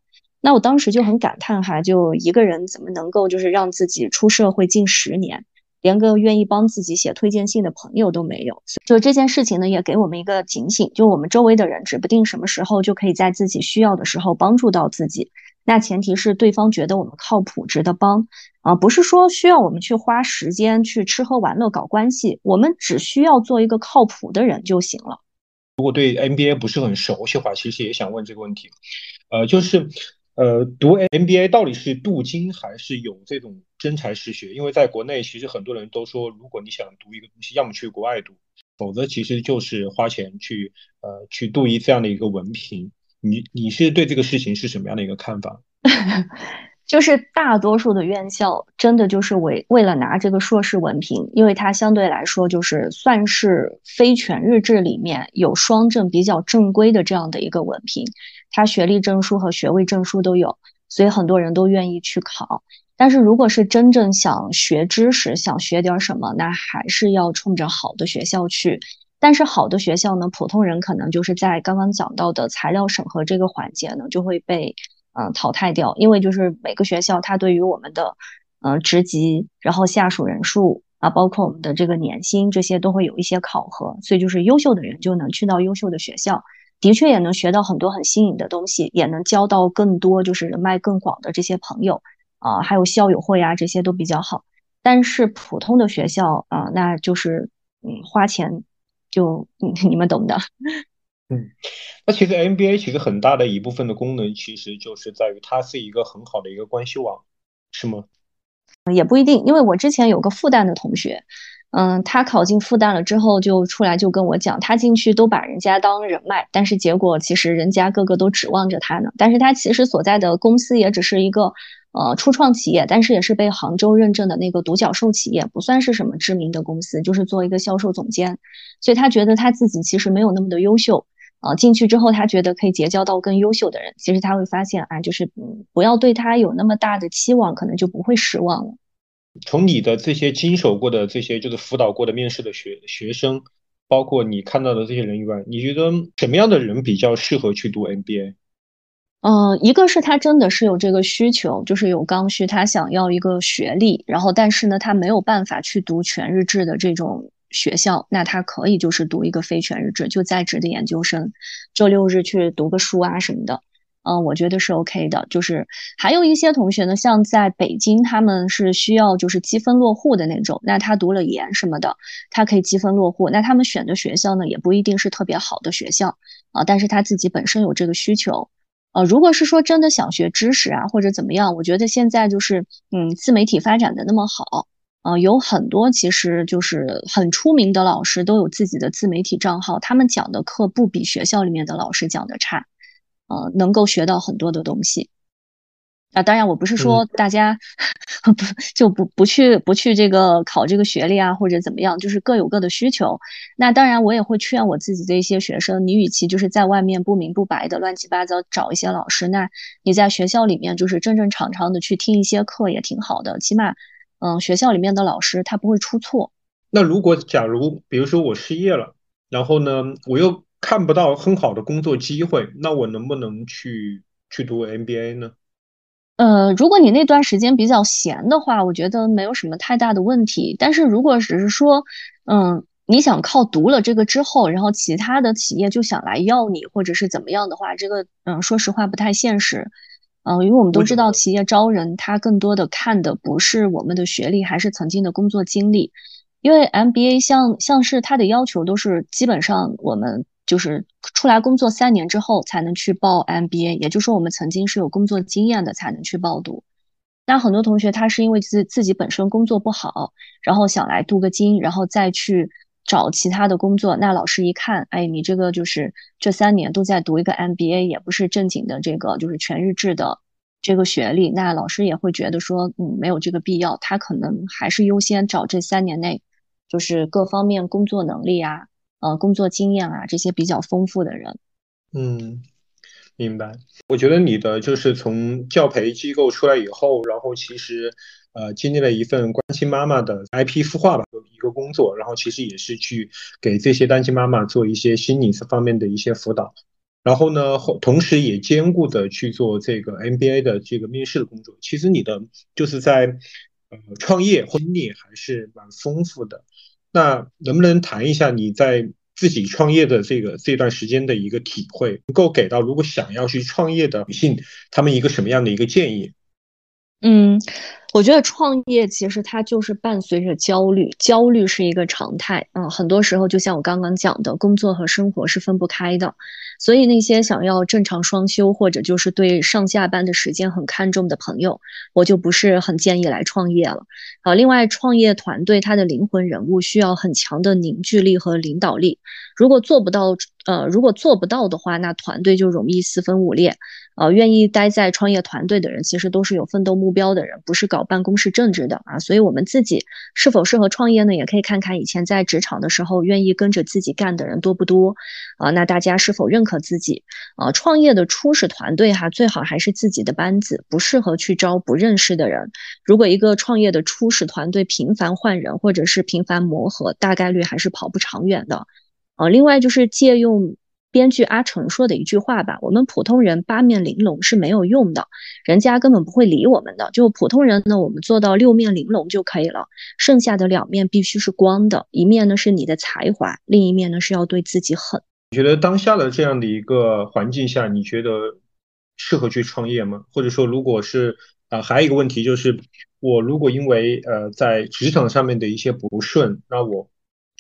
那我当时就很感叹哈，就一个人怎么能够就是让自己出社会近十年，连个愿意帮自己写推荐信的朋友都没有。就这件事情呢，也给我们一个警醒，就我们周围的人指不定什么时候就可以在自己需要的时候帮助到自己。那前提是对方觉得我们靠谱，值得帮啊，不是说需要我们去花时间去吃喝玩乐搞关系，我们只需要做一个靠谱的人就行了。如果对 NBA 不是很熟悉的话，其实也想问这个问题，呃，就是。呃，读 MBA 到底是镀金还是有这种真才实学？因为在国内，其实很多人都说，如果你想读一个东西，要么去国外读，否则其实就是花钱去呃去镀一这样的一个文凭。你你是对这个事情是什么样的一个看法？[laughs] 就是大多数的院校真的就是为为了拿这个硕士文凭，因为它相对来说就是算是非全日制里面有双证比较正规的这样的一个文凭，它学历证书和学位证书都有，所以很多人都愿意去考。但是如果是真正想学知识、想学点什么，那还是要冲着好的学校去。但是好的学校呢，普通人可能就是在刚刚讲到的材料审核这个环节呢，就会被。嗯，淘汰掉，因为就是每个学校它对于我们的，嗯，职级，然后下属人数啊，包括我们的这个年薪这些都会有一些考核，所以就是优秀的人就能去到优秀的学校，的确也能学到很多很新颖的东西，也能交到更多就是人脉更广的这些朋友啊，还有校友会啊，这些都比较好。但是普通的学校啊，那就是嗯，花钱就你 [laughs] 你们懂的。嗯，那其实 NBA 其实很大的一部分的功能，其实就是在于它是一个很好的一个关系网，是吗？也不一定，因为我之前有个复旦的同学，嗯，他考进复旦了之后，就出来就跟我讲，他进去都把人家当人脉，但是结果其实人家个个都指望着他呢。但是他其实所在的公司也只是一个呃初创企业，但是也是被杭州认证的那个独角兽企业，不算是什么知名的公司，就是做一个销售总监，所以他觉得他自己其实没有那么的优秀。啊，进去之后他觉得可以结交到更优秀的人，其实他会发现啊，就是嗯，不要对他有那么大的期望，可能就不会失望了。从你的这些经手过的这些就是辅导过的面试的学学生，包括你看到的这些人以外，你觉得什么样的人比较适合去读 MBA？嗯，一个是他真的是有这个需求，就是有刚需，他想要一个学历，然后但是呢，他没有办法去读全日制的这种。学校，那他可以就是读一个非全日制，就在职的研究生，周六日去读个书啊什么的，嗯，我觉得是 OK 的。就是还有一些同学呢，像在北京，他们是需要就是积分落户的那种，那他读了研什么的，他可以积分落户。那他们选的学校呢，也不一定是特别好的学校啊，但是他自己本身有这个需求，呃，如果是说真的想学知识啊或者怎么样，我觉得现在就是嗯，自媒体发展的那么好。呃，有很多其实就是很出名的老师都有自己的自媒体账号，他们讲的课不比学校里面的老师讲的差，呃，能够学到很多的东西。啊，当然我不是说大家不 [laughs] 就不不去不去这个考这个学历啊或者怎么样，就是各有各的需求。那当然我也会劝我自己的一些学生，你与其就是在外面不明不白的乱七八糟找一些老师，那你在学校里面就是正正常常的去听一些课也挺好的，起码。嗯，学校里面的老师他不会出错。那如果假如比如说我失业了，然后呢，我又看不到很好的工作机会，那我能不能去去读 MBA 呢？呃，如果你那段时间比较闲的话，我觉得没有什么太大的问题。但是如果只是说，嗯，你想靠读了这个之后，然后其他的企业就想来要你，或者是怎么样的话，这个嗯，说实话不太现实。嗯，因为我们都知道，企业招人，他更多的看的不是我们的学历，还是曾经的工作经历。因为 MBA 像像是他的要求都是基本上我们就是出来工作三年之后才能去报 MBA，也就是说我们曾经是有工作经验的才能去报读。那很多同学他是因为自自己本身工作不好，然后想来镀个金，然后再去。找其他的工作，那老师一看，哎，你这个就是这三年都在读一个 MBA，也不是正经的这个就是全日制的这个学历，那老师也会觉得说，嗯，没有这个必要，他可能还是优先找这三年内就是各方面工作能力啊，呃，工作经验啊这些比较丰富的人。嗯，明白。我觉得你的就是从教培机构出来以后，然后其实。呃，经历了一份单亲妈妈的 IP 孵化吧一个工作，然后其实也是去给这些单亲妈妈做一些心理这方面的一些辅导，然后呢，同时也兼顾的去做这个 MBA 的这个面试的工作。其实你的就是在呃创业经历还是蛮丰富的。那能不能谈一下你在自己创业的这个这段时间的一个体会，能够给到如果想要去创业的女性，她们一个什么样的一个建议？嗯。我觉得创业其实它就是伴随着焦虑，焦虑是一个常态。嗯，很多时候就像我刚刚讲的，工作和生活是分不开的，所以那些想要正常双休或者就是对上下班的时间很看重的朋友，我就不是很建议来创业了。啊，另外创业团队它的灵魂人物需要很强的凝聚力和领导力，如果做不到，呃，如果做不到的话，那团队就容易四分五裂。呃，愿意待在创业团队的人，其实都是有奋斗目标的人，不是搞办公室政治的啊。所以，我们自己是否适合创业呢？也可以看看以前在职场的时候，愿意跟着自己干的人多不多啊？那大家是否认可自己啊？创业的初始团队哈，最好还是自己的班子，不适合去招不认识的人。如果一个创业的初始团队频繁换人，或者是频繁磨合，大概率还是跑不长远的。呃，另外就是借用。编剧阿成说的一句话吧，我们普通人八面玲珑是没有用的，人家根本不会理我们的。就普通人呢，我们做到六面玲珑就可以了，剩下的两面必须是光的，一面呢是你的才华，另一面呢是要对自己狠。你觉得当下的这样的一个环境下，你觉得适合去创业吗？或者说，如果是啊，还有一个问题就是，我如果因为呃在职场上面的一些不顺，那我。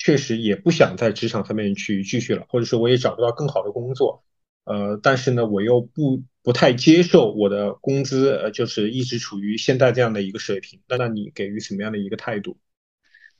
确实也不想在职场上面去继续了，或者说我也找不到更好的工作，呃，但是呢，我又不不太接受我的工资，呃，就是一直处于现在这样的一个水平。那那你给予什么样的一个态度？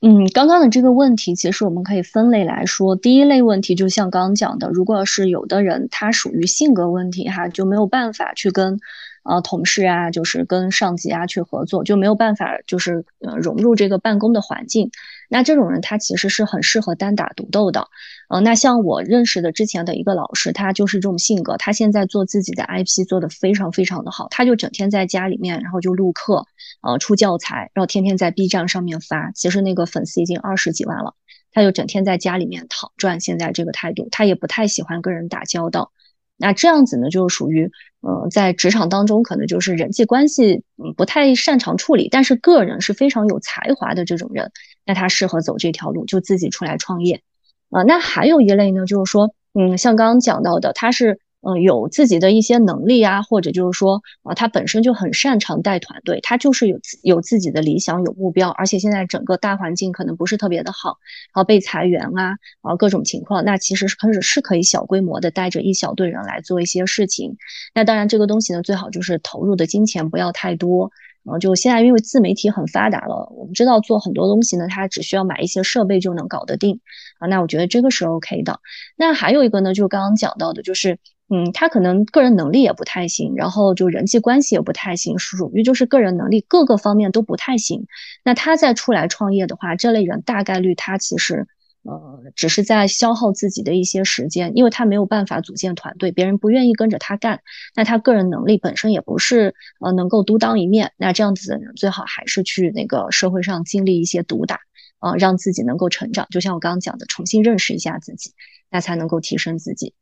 嗯，刚刚的这个问题，其实我们可以分类来说，第一类问题就像刚刚讲的，如果是有的人他属于性格问题哈，就没有办法去跟。呃，同事啊，就是跟上级啊去合作，就没有办法，就是呃融入这个办公的环境。那这种人他其实是很适合单打独斗的。呃，那像我认识的之前的一个老师，他就是这种性格。他现在做自己的 IP 做的非常非常的好，他就整天在家里面，然后就录课，呃，出教材，然后天天在 B 站上面发。其实那个粉丝已经二十几万了，他就整天在家里面躺赚。现在这个态度，他也不太喜欢跟人打交道。那这样子呢，就属于，呃，在职场当中可能就是人际关系，嗯，不太擅长处理，但是个人是非常有才华的这种人，那他适合走这条路，就自己出来创业，啊，那还有一类呢，就是说，嗯，像刚刚讲到的，他是。嗯，有自己的一些能力啊，或者就是说啊，他本身就很擅长带团队，他就是有有自己的理想、有目标，而且现在整个大环境可能不是特别的好，然后被裁员啊，啊各种情况，那其实是开始是可以小规模的带着一小队人来做一些事情。那当然，这个东西呢，最好就是投入的金钱不要太多。嗯，就现在因为自媒体很发达了，我们知道做很多东西呢，它只需要买一些设备就能搞得定啊。那我觉得这个是 OK 的。那还有一个呢，就刚刚讲到的，就是。嗯，他可能个人能力也不太行，然后就人际关系也不太行，属于就是个人能力各个方面都不太行。那他再出来创业的话，这类人大概率他其实呃只是在消耗自己的一些时间，因为他没有办法组建团队，别人不愿意跟着他干。那他个人能力本身也不是呃能够独当一面。那这样子的人最好还是去那个社会上经历一些毒打啊，让自己能够成长。就像我刚刚讲的，重新认识一下自己，那才能够提升自己。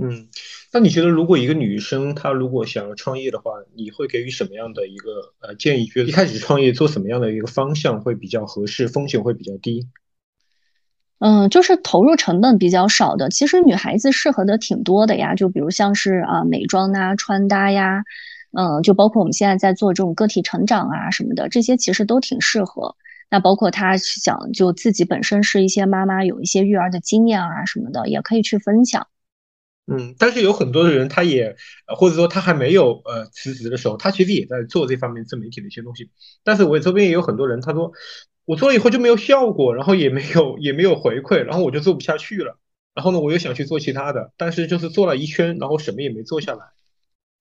嗯，那你觉得如果一个女生她如果想要创业的话，你会给予什么样的一个呃建议？觉得一开始创业做什么样的一个方向会比较合适，风险会比较低？嗯，就是投入成本比较少的。其实女孩子适合的挺多的呀，就比如像是啊美妆啊、穿搭呀，嗯，就包括我们现在在做这种个体成长啊什么的，这些其实都挺适合。那包括她想就自己本身是一些妈妈，有一些育儿的经验啊什么的，也可以去分享。嗯，但是有很多的人，他也或者说他还没有呃辞职的时候，他其实也在做这方面自媒体的一些东西。但是我周边也有很多人，他说我做了以后就没有效果，然后也没有也没有回馈，然后我就做不下去了。然后呢，我又想去做其他的，但是就是做了一圈，然后什么也没做下来。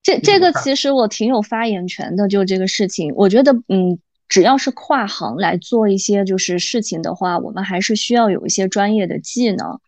这这个其实我挺有发言权的，就这个事情，我觉得嗯，只要是跨行来做一些就是事情的话，我们还是需要有一些专业的技能。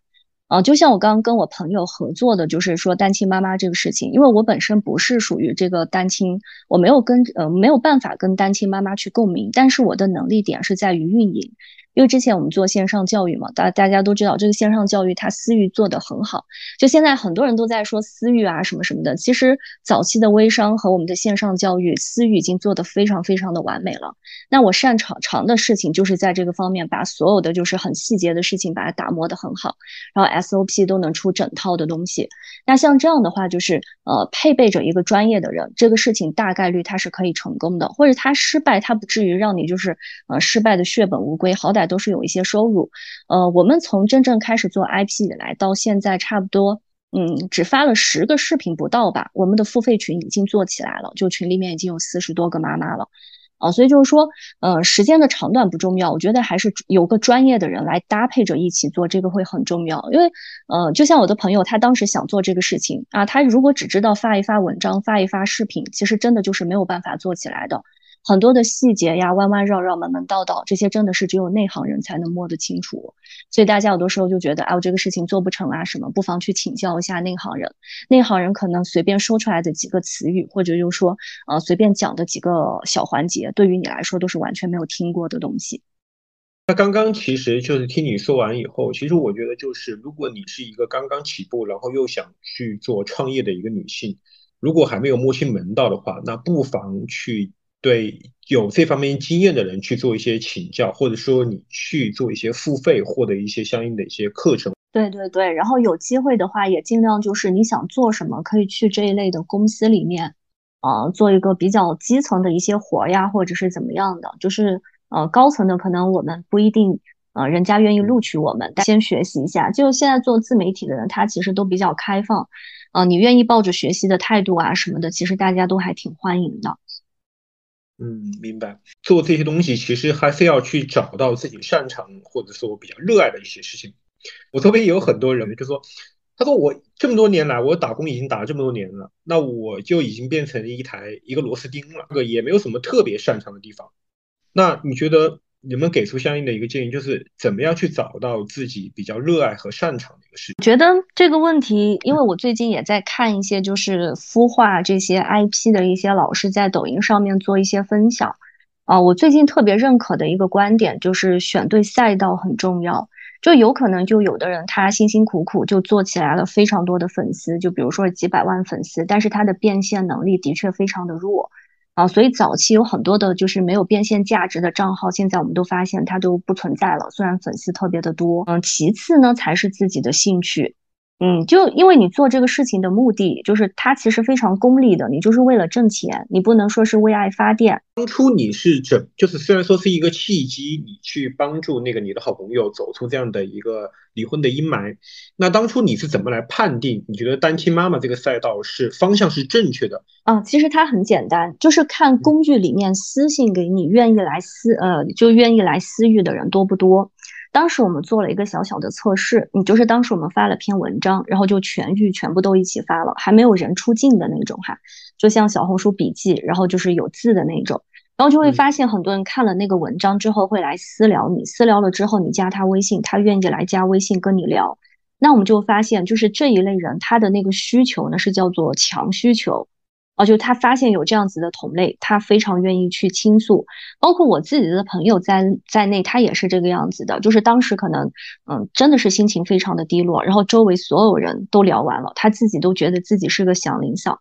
啊，就像我刚刚跟我朋友合作的，就是说单亲妈妈这个事情，因为我本身不是属于这个单亲，我没有跟呃没有办法跟单亲妈妈去共鸣，但是我的能力点是在于运营。因为之前我们做线上教育嘛，大大家都知道这个线上教育它私域做得很好。就现在很多人都在说私域啊什么什么的，其实早期的微商和我们的线上教育私域已经做得非常非常的完美了。那我擅长长的事情就是在这个方面把所有的就是很细节的事情把它打磨得很好，然后 SOP 都能出整套的东西。那像这样的话，就是呃配备着一个专业的人，这个事情大概率它是可以成功的，或者它失败，它不至于让你就是呃失败的血本无归，好歹。都是有一些收入，呃，我们从真正开始做 IP 以来到现在，差不多嗯，只发了十个视频不到吧，我们的付费群已经做起来了，就群里面已经有四十多个妈妈了。啊，所以就是说，呃，时间的长短不重要，我觉得还是有个专业的人来搭配着一起做，这个会很重要。因为，呃，就像我的朋友，他当时想做这个事情啊，他如果只知道发一发文章、发一发视频，其实真的就是没有办法做起来的。很多的细节呀，弯弯绕绕、门门道道，这些真的是只有内行人才能摸得清楚。所以大家有的时候就觉得，哎，我这个事情做不成啊，什么，不妨去请教一下内行人。内行人可能随便说出来的几个词语，或者就说，呃，随便讲的几个小环节，对于你来说都是完全没有听过的东西。那刚刚其实就是听你说完以后，其实我觉得就是，如果你是一个刚刚起步，然后又想去做创业的一个女性，如果还没有摸清门道的话，那不妨去。对有这方面经验的人去做一些请教，或者说你去做一些付费，获得一些相应的一些课程。对对对，然后有机会的话，也尽量就是你想做什么，可以去这一类的公司里面，呃，做一个比较基层的一些活呀，或者是怎么样的。就是呃，高层的可能我们不一定，呃，人家愿意录取我们，先学习一下。就现在做自媒体的人，他其实都比较开放，呃，你愿意抱着学习的态度啊什么的，其实大家都还挺欢迎的。嗯，明白。做这些东西其实还是要去找到自己擅长或者说比较热爱的一些事情。我周边也有很多人就说，他说我这么多年来，我打工已经打了这么多年了，那我就已经变成一台一个螺丝钉了，这个也没有什么特别擅长的地方。那你觉得？你们给出相应的一个建议，就是怎么样去找到自己比较热爱和擅长的一个事情。觉得这个问题，因为我最近也在看一些就是孵化这些 IP 的一些老师在抖音上面做一些分享啊，我最近特别认可的一个观点就是选对赛道很重要。就有可能就有的人他辛辛苦苦就做起来了非常多的粉丝，就比如说几百万粉丝，但是他的变现能力的确非常的弱。啊，所以早期有很多的就是没有变现价值的账号，现在我们都发现它都不存在了。虽然粉丝特别的多，嗯，其次呢才是自己的兴趣。嗯，就因为你做这个事情的目的，就是它其实非常功利的，你就是为了挣钱，你不能说是为爱发电。当初你是怎，就是虽然说是一个契机，你去帮助那个你的好朋友走出这样的一个离婚的阴霾，那当初你是怎么来判定？你觉得单亲妈妈这个赛道是方向是正确的？啊，其实它很简单，就是看工具里面私信给你愿意来私，呃，就愿意来私域的人多不多。当时我们做了一个小小的测试，你就是当时我们发了篇文章，然后就全域全部都一起发了，还没有人出镜的那种哈，就像小红书笔记，然后就是有字的那种，然后就会发现很多人看了那个文章之后会来私聊你，私聊了之后你加他微信，他愿意来加微信跟你聊，那我们就发现就是这一类人他的那个需求呢是叫做强需求。哦，就他发现有这样子的同类，他非常愿意去倾诉，包括我自己的朋友在在内，他也是这个样子的。就是当时可能，嗯，真的是心情非常的低落，然后周围所有人都聊完了，他自己都觉得自己是个祥林嫂，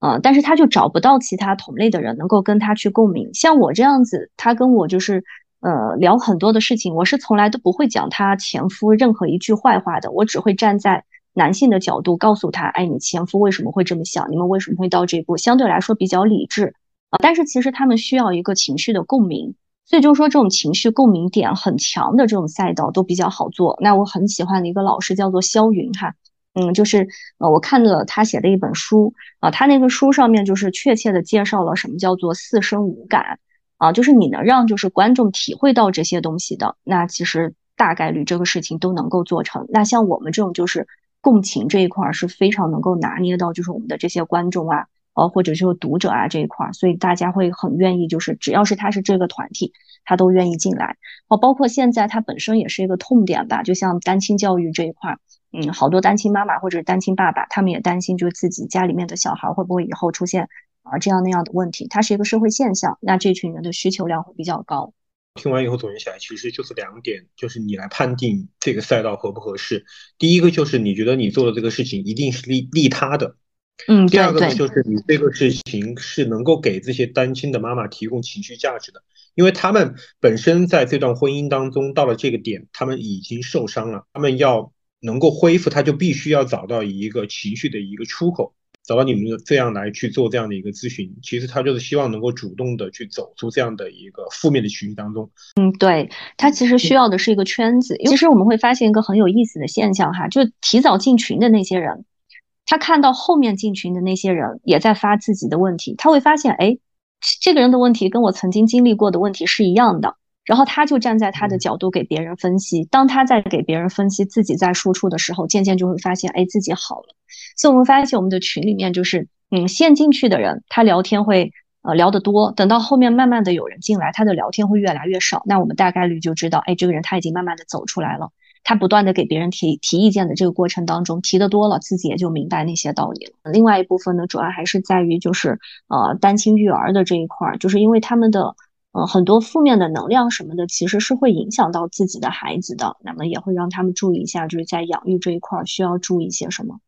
呃，但是他就找不到其他同类的人能够跟他去共鸣。像我这样子，他跟我就是呃聊很多的事情，我是从来都不会讲他前夫任何一句坏话的，我只会站在。男性的角度告诉他，哎，你前夫为什么会这么想？你们为什么会到这一步？相对来说比较理智啊，但是其实他们需要一个情绪的共鸣，所以就是说这种情绪共鸣点很强的这种赛道都比较好做。那我很喜欢的一个老师叫做肖云哈，嗯，就是呃我看了他写的一本书啊，他那个书上面就是确切的介绍了什么叫做四声五感啊，就是你能让就是观众体会到这些东西的，那其实大概率这个事情都能够做成。那像我们这种就是。共情这一块是非常能够拿捏到，就是我们的这些观众啊，呃，或者说读者啊这一块，所以大家会很愿意，就是只要是他是这个团体，他都愿意进来。哦，包括现在他本身也是一个痛点吧，就像单亲教育这一块，嗯，好多单亲妈妈或者单亲爸爸，他们也担心，就是自己家里面的小孩会不会以后出现啊这样那样的问题，它是一个社会现象，那这群人的需求量会比较高。听完以后总结起来，其实就是两点，就是你来判定这个赛道合不合适。第一个就是你觉得你做的这个事情一定是利利他的，嗯，第二个呢就是你这个事情是能够给这些单亲的妈妈提供情绪价值的，因为他们本身在这段婚姻当中到了这个点，他们已经受伤了，他们要能够恢复，他就必须要找到一个情绪的一个出口。找到你们这样来去做这样的一个咨询，其实他就是希望能够主动的去走出这样的一个负面的情绪当中。嗯，对他其实需要的是一个圈子。其实我们会发现一个很有意思的现象哈，就提早进群的那些人，他看到后面进群的那些人也在发自己的问题，他会发现，哎，这个人的问题跟我曾经经历过的问题是一样的。然后他就站在他的角度给别人分析。当他在给别人分析，自己在输出的时候，渐渐就会发现，哎，自己好了。所以我们发现我们的群里面就是，嗯，先进去的人，他聊天会呃聊得多，等到后面慢慢的有人进来，他的聊天会越来越少。那我们大概率就知道，哎，这个人他已经慢慢的走出来了。他不断的给别人提提意见的这个过程当中，提的多了，自己也就明白那些道理了。另外一部分呢，主要还是在于就是呃单亲育儿的这一块儿，就是因为他们的嗯很多负面的能量什么的，其实是会影响到自己的孩子的，那么也会让他们注意一下，就是在养育这一块需要注意些什么。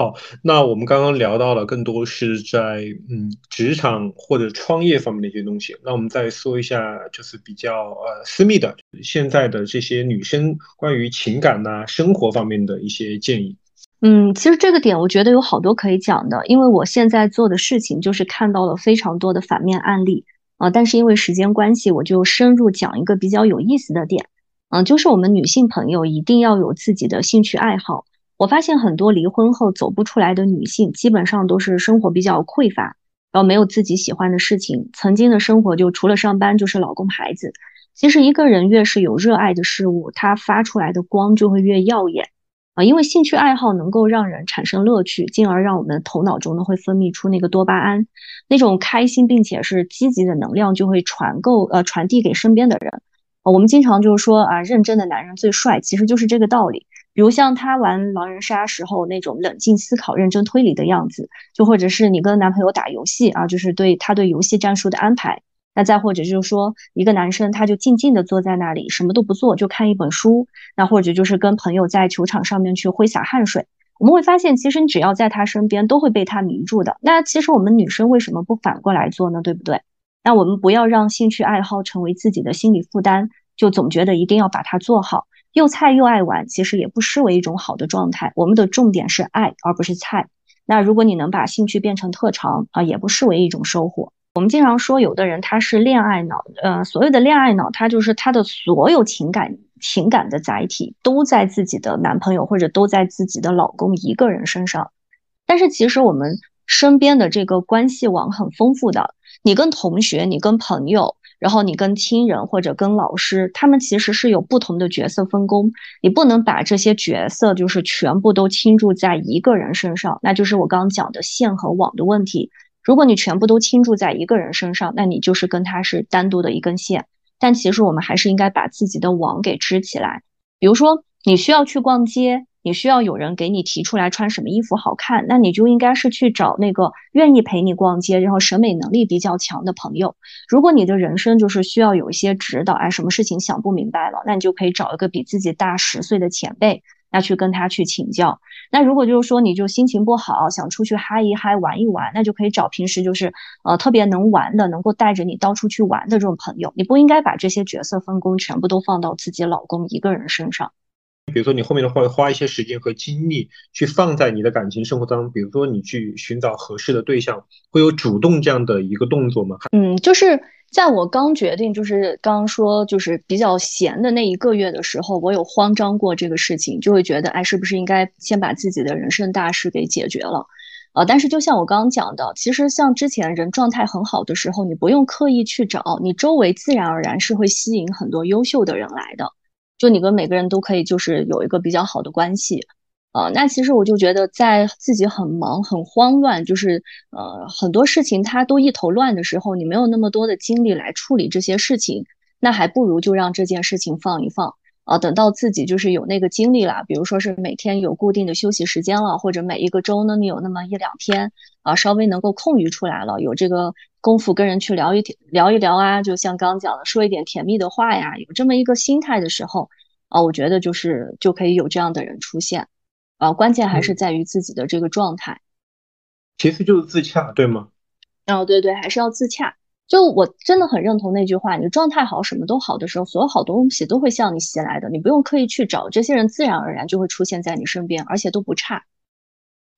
好，那我们刚刚聊到了更多是在嗯职场或者创业方面的一些东西。那我们再说一下，就是比较呃私密的现在的这些女生关于情感呐、生活方面的一些建议。嗯，其实这个点我觉得有好多可以讲的，因为我现在做的事情就是看到了非常多的反面案例啊。但是因为时间关系，我就深入讲一个比较有意思的点，嗯，就是我们女性朋友一定要有自己的兴趣爱好。我发现很多离婚后走不出来的女性，基本上都是生活比较匮乏，然后没有自己喜欢的事情。曾经的生活就除了上班就是老公孩子。其实一个人越是有热爱的事物，他发出来的光就会越耀眼啊。因为兴趣爱好能够让人产生乐趣，进而让我们头脑中呢会分泌出那个多巴胺，那种开心并且是积极的能量就会传够呃传递给身边的人。我们经常就是说啊，认真的男人最帅，其实就是这个道理。比如像他玩狼人杀时候那种冷静思考、认真推理的样子，就或者是你跟男朋友打游戏啊，就是对他对游戏战术的安排。那再或者就是说，一个男生他就静静的坐在那里，什么都不做，就看一本书。那或者就是跟朋友在球场上面去挥洒汗水。我们会发现，其实你只要在他身边，都会被他迷住的。那其实我们女生为什么不反过来做呢？对不对？那我们不要让兴趣爱好成为自己的心理负担，就总觉得一定要把它做好。又菜又爱玩，其实也不失为一种好的状态。我们的重点是爱，而不是菜。那如果你能把兴趣变成特长啊，也不失为一种收获。我们经常说，有的人他是恋爱脑，呃，所谓的恋爱脑，他就是他的所有情感情感的载体都在自己的男朋友或者都在自己的老公一个人身上。但是其实我们身边的这个关系网很丰富的，你跟同学，你跟朋友。然后你跟亲人或者跟老师，他们其实是有不同的角色分工，你不能把这些角色就是全部都倾注在一个人身上，那就是我刚刚讲的线和网的问题。如果你全部都倾注在一个人身上，那你就是跟他是单独的一根线。但其实我们还是应该把自己的网给织起来，比如说你需要去逛街。你需要有人给你提出来穿什么衣服好看，那你就应该是去找那个愿意陪你逛街，然后审美能力比较强的朋友。如果你的人生就是需要有一些指导，哎，什么事情想不明白了，那你就可以找一个比自己大十岁的前辈，那去跟他去请教。那如果就是说你就心情不好，想出去嗨一嗨、玩一玩，那就可以找平时就是呃特别能玩的，能够带着你到处去玩的这种朋友。你不应该把这些角色分工全部都放到自己老公一个人身上。比如说，你后面的话花一些时间和精力去放在你的感情生活当中，比如说你去寻找合适的对象，会有主动这样的一个动作吗？嗯，就是在我刚决定，就是刚刚说就是比较闲的那一个月的时候，我有慌张过这个事情，就会觉得，哎，是不是应该先把自己的人生大事给解决了？呃，但是就像我刚刚讲的，其实像之前人状态很好的时候，你不用刻意去找，你周围自然而然是会吸引很多优秀的人来的。就你跟每个人都可以，就是有一个比较好的关系，呃，那其实我就觉得，在自己很忙、很慌乱，就是呃很多事情它都一头乱的时候，你没有那么多的精力来处理这些事情，那还不如就让这件事情放一放。啊，等到自己就是有那个精力了，比如说是每天有固定的休息时间了，或者每一个周呢，你有那么一两天啊，稍微能够空余出来了，有这个功夫跟人去聊一聊一聊啊，就像刚刚讲的，说一点甜蜜的话呀，有这么一个心态的时候啊，我觉得就是就可以有这样的人出现啊，关键还是在于自己的这个状态，其实就是自洽，对吗？哦，对对，还是要自洽。就我真的很认同那句话，你状态好，什么都好的时候，所有好东西都会向你袭来的，你不用刻意去找，这些人自然而然就会出现在你身边，而且都不差。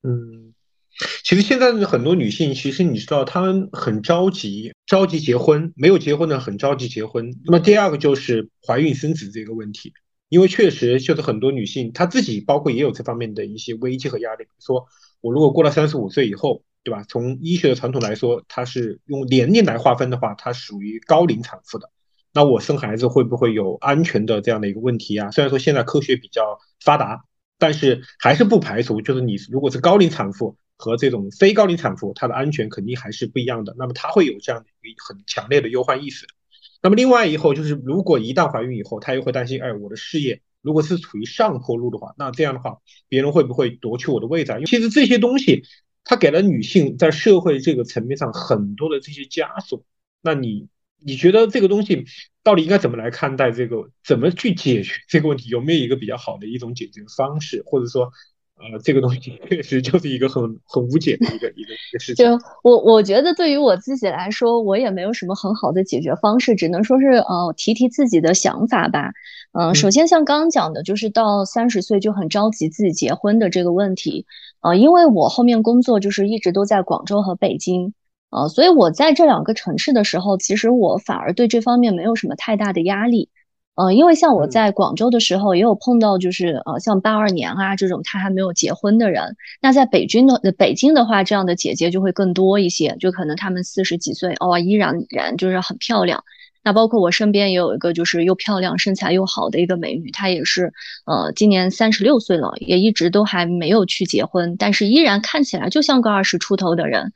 嗯，其实现在的很多女性，其实你知道，她们很着急，着急结婚，没有结婚的很着急结婚。那么第二个就是怀孕生子这个问题，因为确实就是很多女性她自己，包括也有这方面的一些危机和压力。说我如果过了三十五岁以后，对吧？从医学的传统来说，它是用年龄来划分的话，它属于高龄产妇的。那我生孩子会不会有安全的这样的一个问题啊？虽然说现在科学比较发达，但是还是不排除，就是你如果是高龄产妇。和这种非高龄产妇，她的安全肯定还是不一样的。那么她会有这样的一个很强烈的忧患意识。那么另外以后就是，如果一旦怀孕以后，她又会担心，哎，我的事业如果是处于上坡路的话，那这样的话，别人会不会夺去我的位置？因为其实这些东西，它给了女性在社会这个层面上很多的这些枷锁。那你你觉得这个东西到底应该怎么来看待？这个怎么去解决这个问题？有没有一个比较好的一种解决方式，或者说？呃，这个东西 [laughs] 确实就是一个很很无解的一个一个一个事情。就我我觉得，对于我自己来说，我也没有什么很好的解决方式，只能说是呃提提自己的想法吧。嗯，首先像刚刚讲的，就是到三十岁就很着急自己结婚的这个问题。呃，因为我后面工作就是一直都在广州和北京，呃，所以我在这两个城市的时候，其实我反而对这方面没有什么太大的压力。呃，因为像我在广州的时候，也有碰到，就是呃，像八二年啊这种他还没有结婚的人。那在北京的北京的话，这样的姐姐就会更多一些，就可能他们四十几岁哦，依然然就是很漂亮。那包括我身边也有一个，就是又漂亮、身材又好的一个美女，她也是呃，今年三十六岁了，也一直都还没有去结婚，但是依然看起来就像个二十出头的人。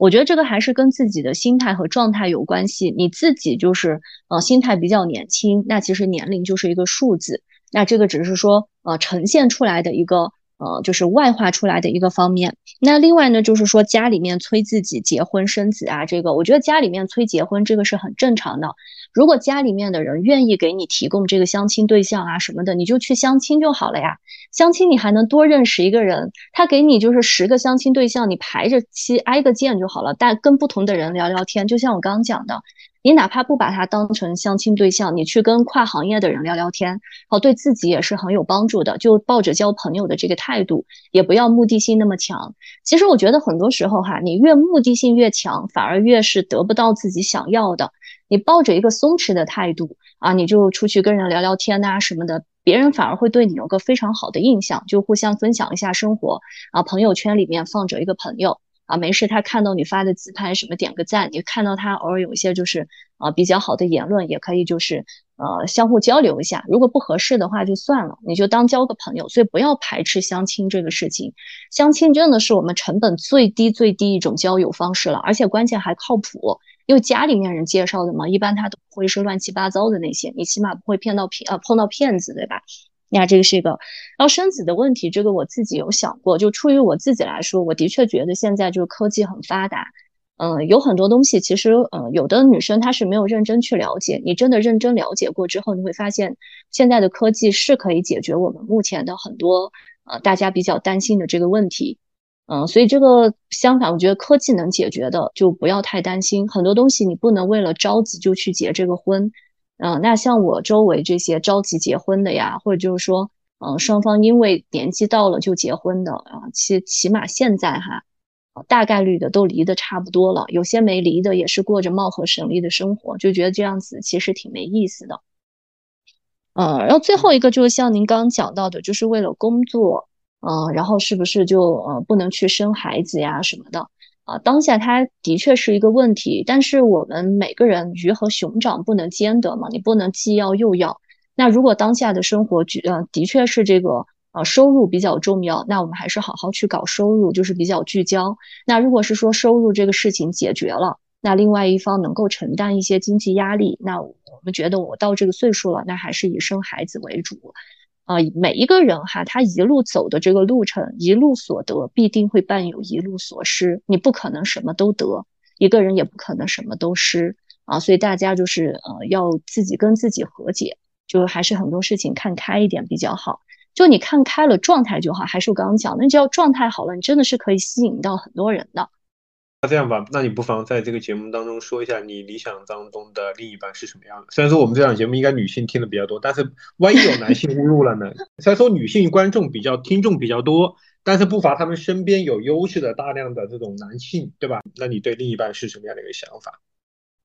我觉得这个还是跟自己的心态和状态有关系。你自己就是呃心态比较年轻，那其实年龄就是一个数字，那这个只是说呃呈现出来的一个呃就是外化出来的一个方面。那另外呢，就是说家里面催自己结婚生子啊，这个我觉得家里面催结婚这个是很正常的。如果家里面的人愿意给你提供这个相亲对象啊什么的，你就去相亲就好了呀。相亲你还能多认识一个人，他给你就是十个相亲对象，你排着期挨个见就好了。但跟不同的人聊聊天，就像我刚刚讲的，你哪怕不把他当成相亲对象，你去跟跨行业的人聊聊天，哦，对自己也是很有帮助的。就抱着交朋友的这个态度，也不要目的性那么强。其实我觉得很多时候哈，你越目的性越强，反而越是得不到自己想要的。你抱着一个松弛的态度啊，你就出去跟人聊聊天呐什么的，别人反而会对你有个非常好的印象，就互相分享一下生活啊。朋友圈里面放着一个朋友啊，没事他看到你发的自拍什么点个赞，你看到他偶尔有一些就是啊比较好的言论，也可以就是呃相互交流一下。如果不合适的话就算了，你就当交个朋友。所以不要排斥相亲这个事情，相亲真的是我们成本最低最低一种交友方式了，而且关键还靠谱。因为家里面人介绍的嘛，一般他都不会是乱七八糟的那些，你起码不会骗到骗呃碰到骗子，对吧？你看这个是一个，然后生子的问题，这个我自己有想过，就出于我自己来说，我的确觉得现在就是科技很发达，嗯，有很多东西其实，嗯，有的女生她是没有认真去了解，你真的认真了解过之后，你会发现现在的科技是可以解决我们目前的很多呃大家比较担心的这个问题。嗯，所以这个相反，我觉得科技能解决的就不要太担心。很多东西你不能为了着急就去结这个婚。嗯，那像我周围这些着急结婚的呀，或者就是说，嗯，双方因为年纪到了就结婚的啊，起起码现在哈，大概率的都离得差不多了。有些没离的也是过着貌合神离的生活，就觉得这样子其实挺没意思的。嗯，然后最后一个就是像您刚刚讲到的，就是为了工作。嗯，然后是不是就呃不能去生孩子呀什么的啊？当下它的确是一个问题，但是我们每个人鱼和熊掌不能兼得嘛，你不能既要又要。那如果当下的生活呃的确是这个呃收入比较重要，那我们还是好好去搞收入，就是比较聚焦。那如果是说收入这个事情解决了，那另外一方能够承担一些经济压力，那我们觉得我到这个岁数了，那还是以生孩子为主。啊，每一个人哈，他一路走的这个路程，一路所得必定会伴有一路所失。你不可能什么都得，一个人也不可能什么都失啊。所以大家就是呃，要自己跟自己和解，就还是很多事情看开一点比较好。就你看开了，状态就好。还是我刚刚讲，那只要状态好了，你真的是可以吸引到很多人的。那这样吧，那你不妨在这个节目当中说一下你理想当中的另一半是什么样的。虽然说我们这档节目应该女性听的比较多，但是万一有男性误入了呢？虽然说女性观众比较听众比较多，但是不乏他们身边有优势的大量的这种男性，对吧？那你对另一半是什么样的一个想法？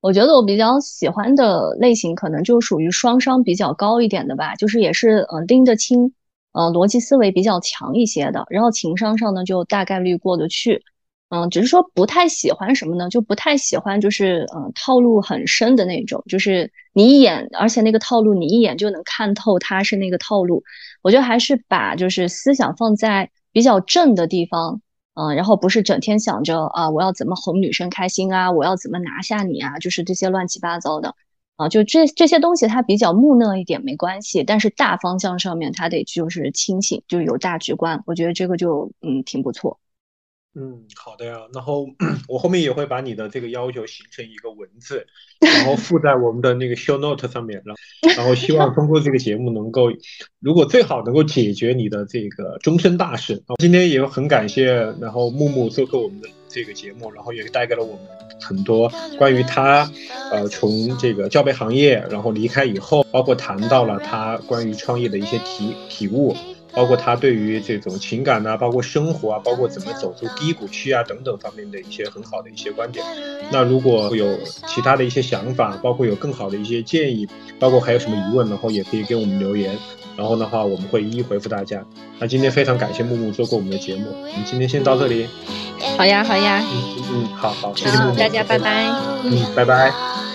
我觉得我比较喜欢的类型可能就属于双商比较高一点的吧，就是也是嗯拎得清，呃逻辑思维比较强一些的，然后情商上呢就大概率过得去，嗯，只是说不太喜欢什么呢？就不太喜欢就是嗯套路很深的那种，就是你一眼，而且那个套路你一眼就能看透他是那个套路。我觉得还是把就是思想放在比较正的地方。嗯，然后不是整天想着啊，我要怎么哄女生开心啊，我要怎么拿下你啊，就是这些乱七八糟的，啊，就这这些东西它比较木讷一点没关系，但是大方向上面它得就是清醒，就有大局观，我觉得这个就嗯挺不错。嗯，好的呀。然后 [clears throat] 我后面也会把你的这个要求形成一个文字，然后附在我们的那个 show note 上面。然后，然后希望通过这个节目能够，如果最好能够解决你的这个终身大事。今天也很感谢，然后木木做客我们的这个节目，然后也带给了我们很多关于他，呃，从这个教培行业然后离开以后，包括谈到了他关于创业的一些体体悟。包括他对于这种情感呐，包括生活啊，包括怎么走出低谷期啊等等方面的一些很好的一些观点。那如果有其他的一些想法，包括有更好的一些建议，包括还有什么疑问，然后也可以给我们留言。然后的话，我们会一一回复大家。那今天非常感谢木木做过我们的节目，我们今天先到这里。好呀，好呀。嗯嗯，好好，谢谢木木，大家拜拜。嗯，拜拜。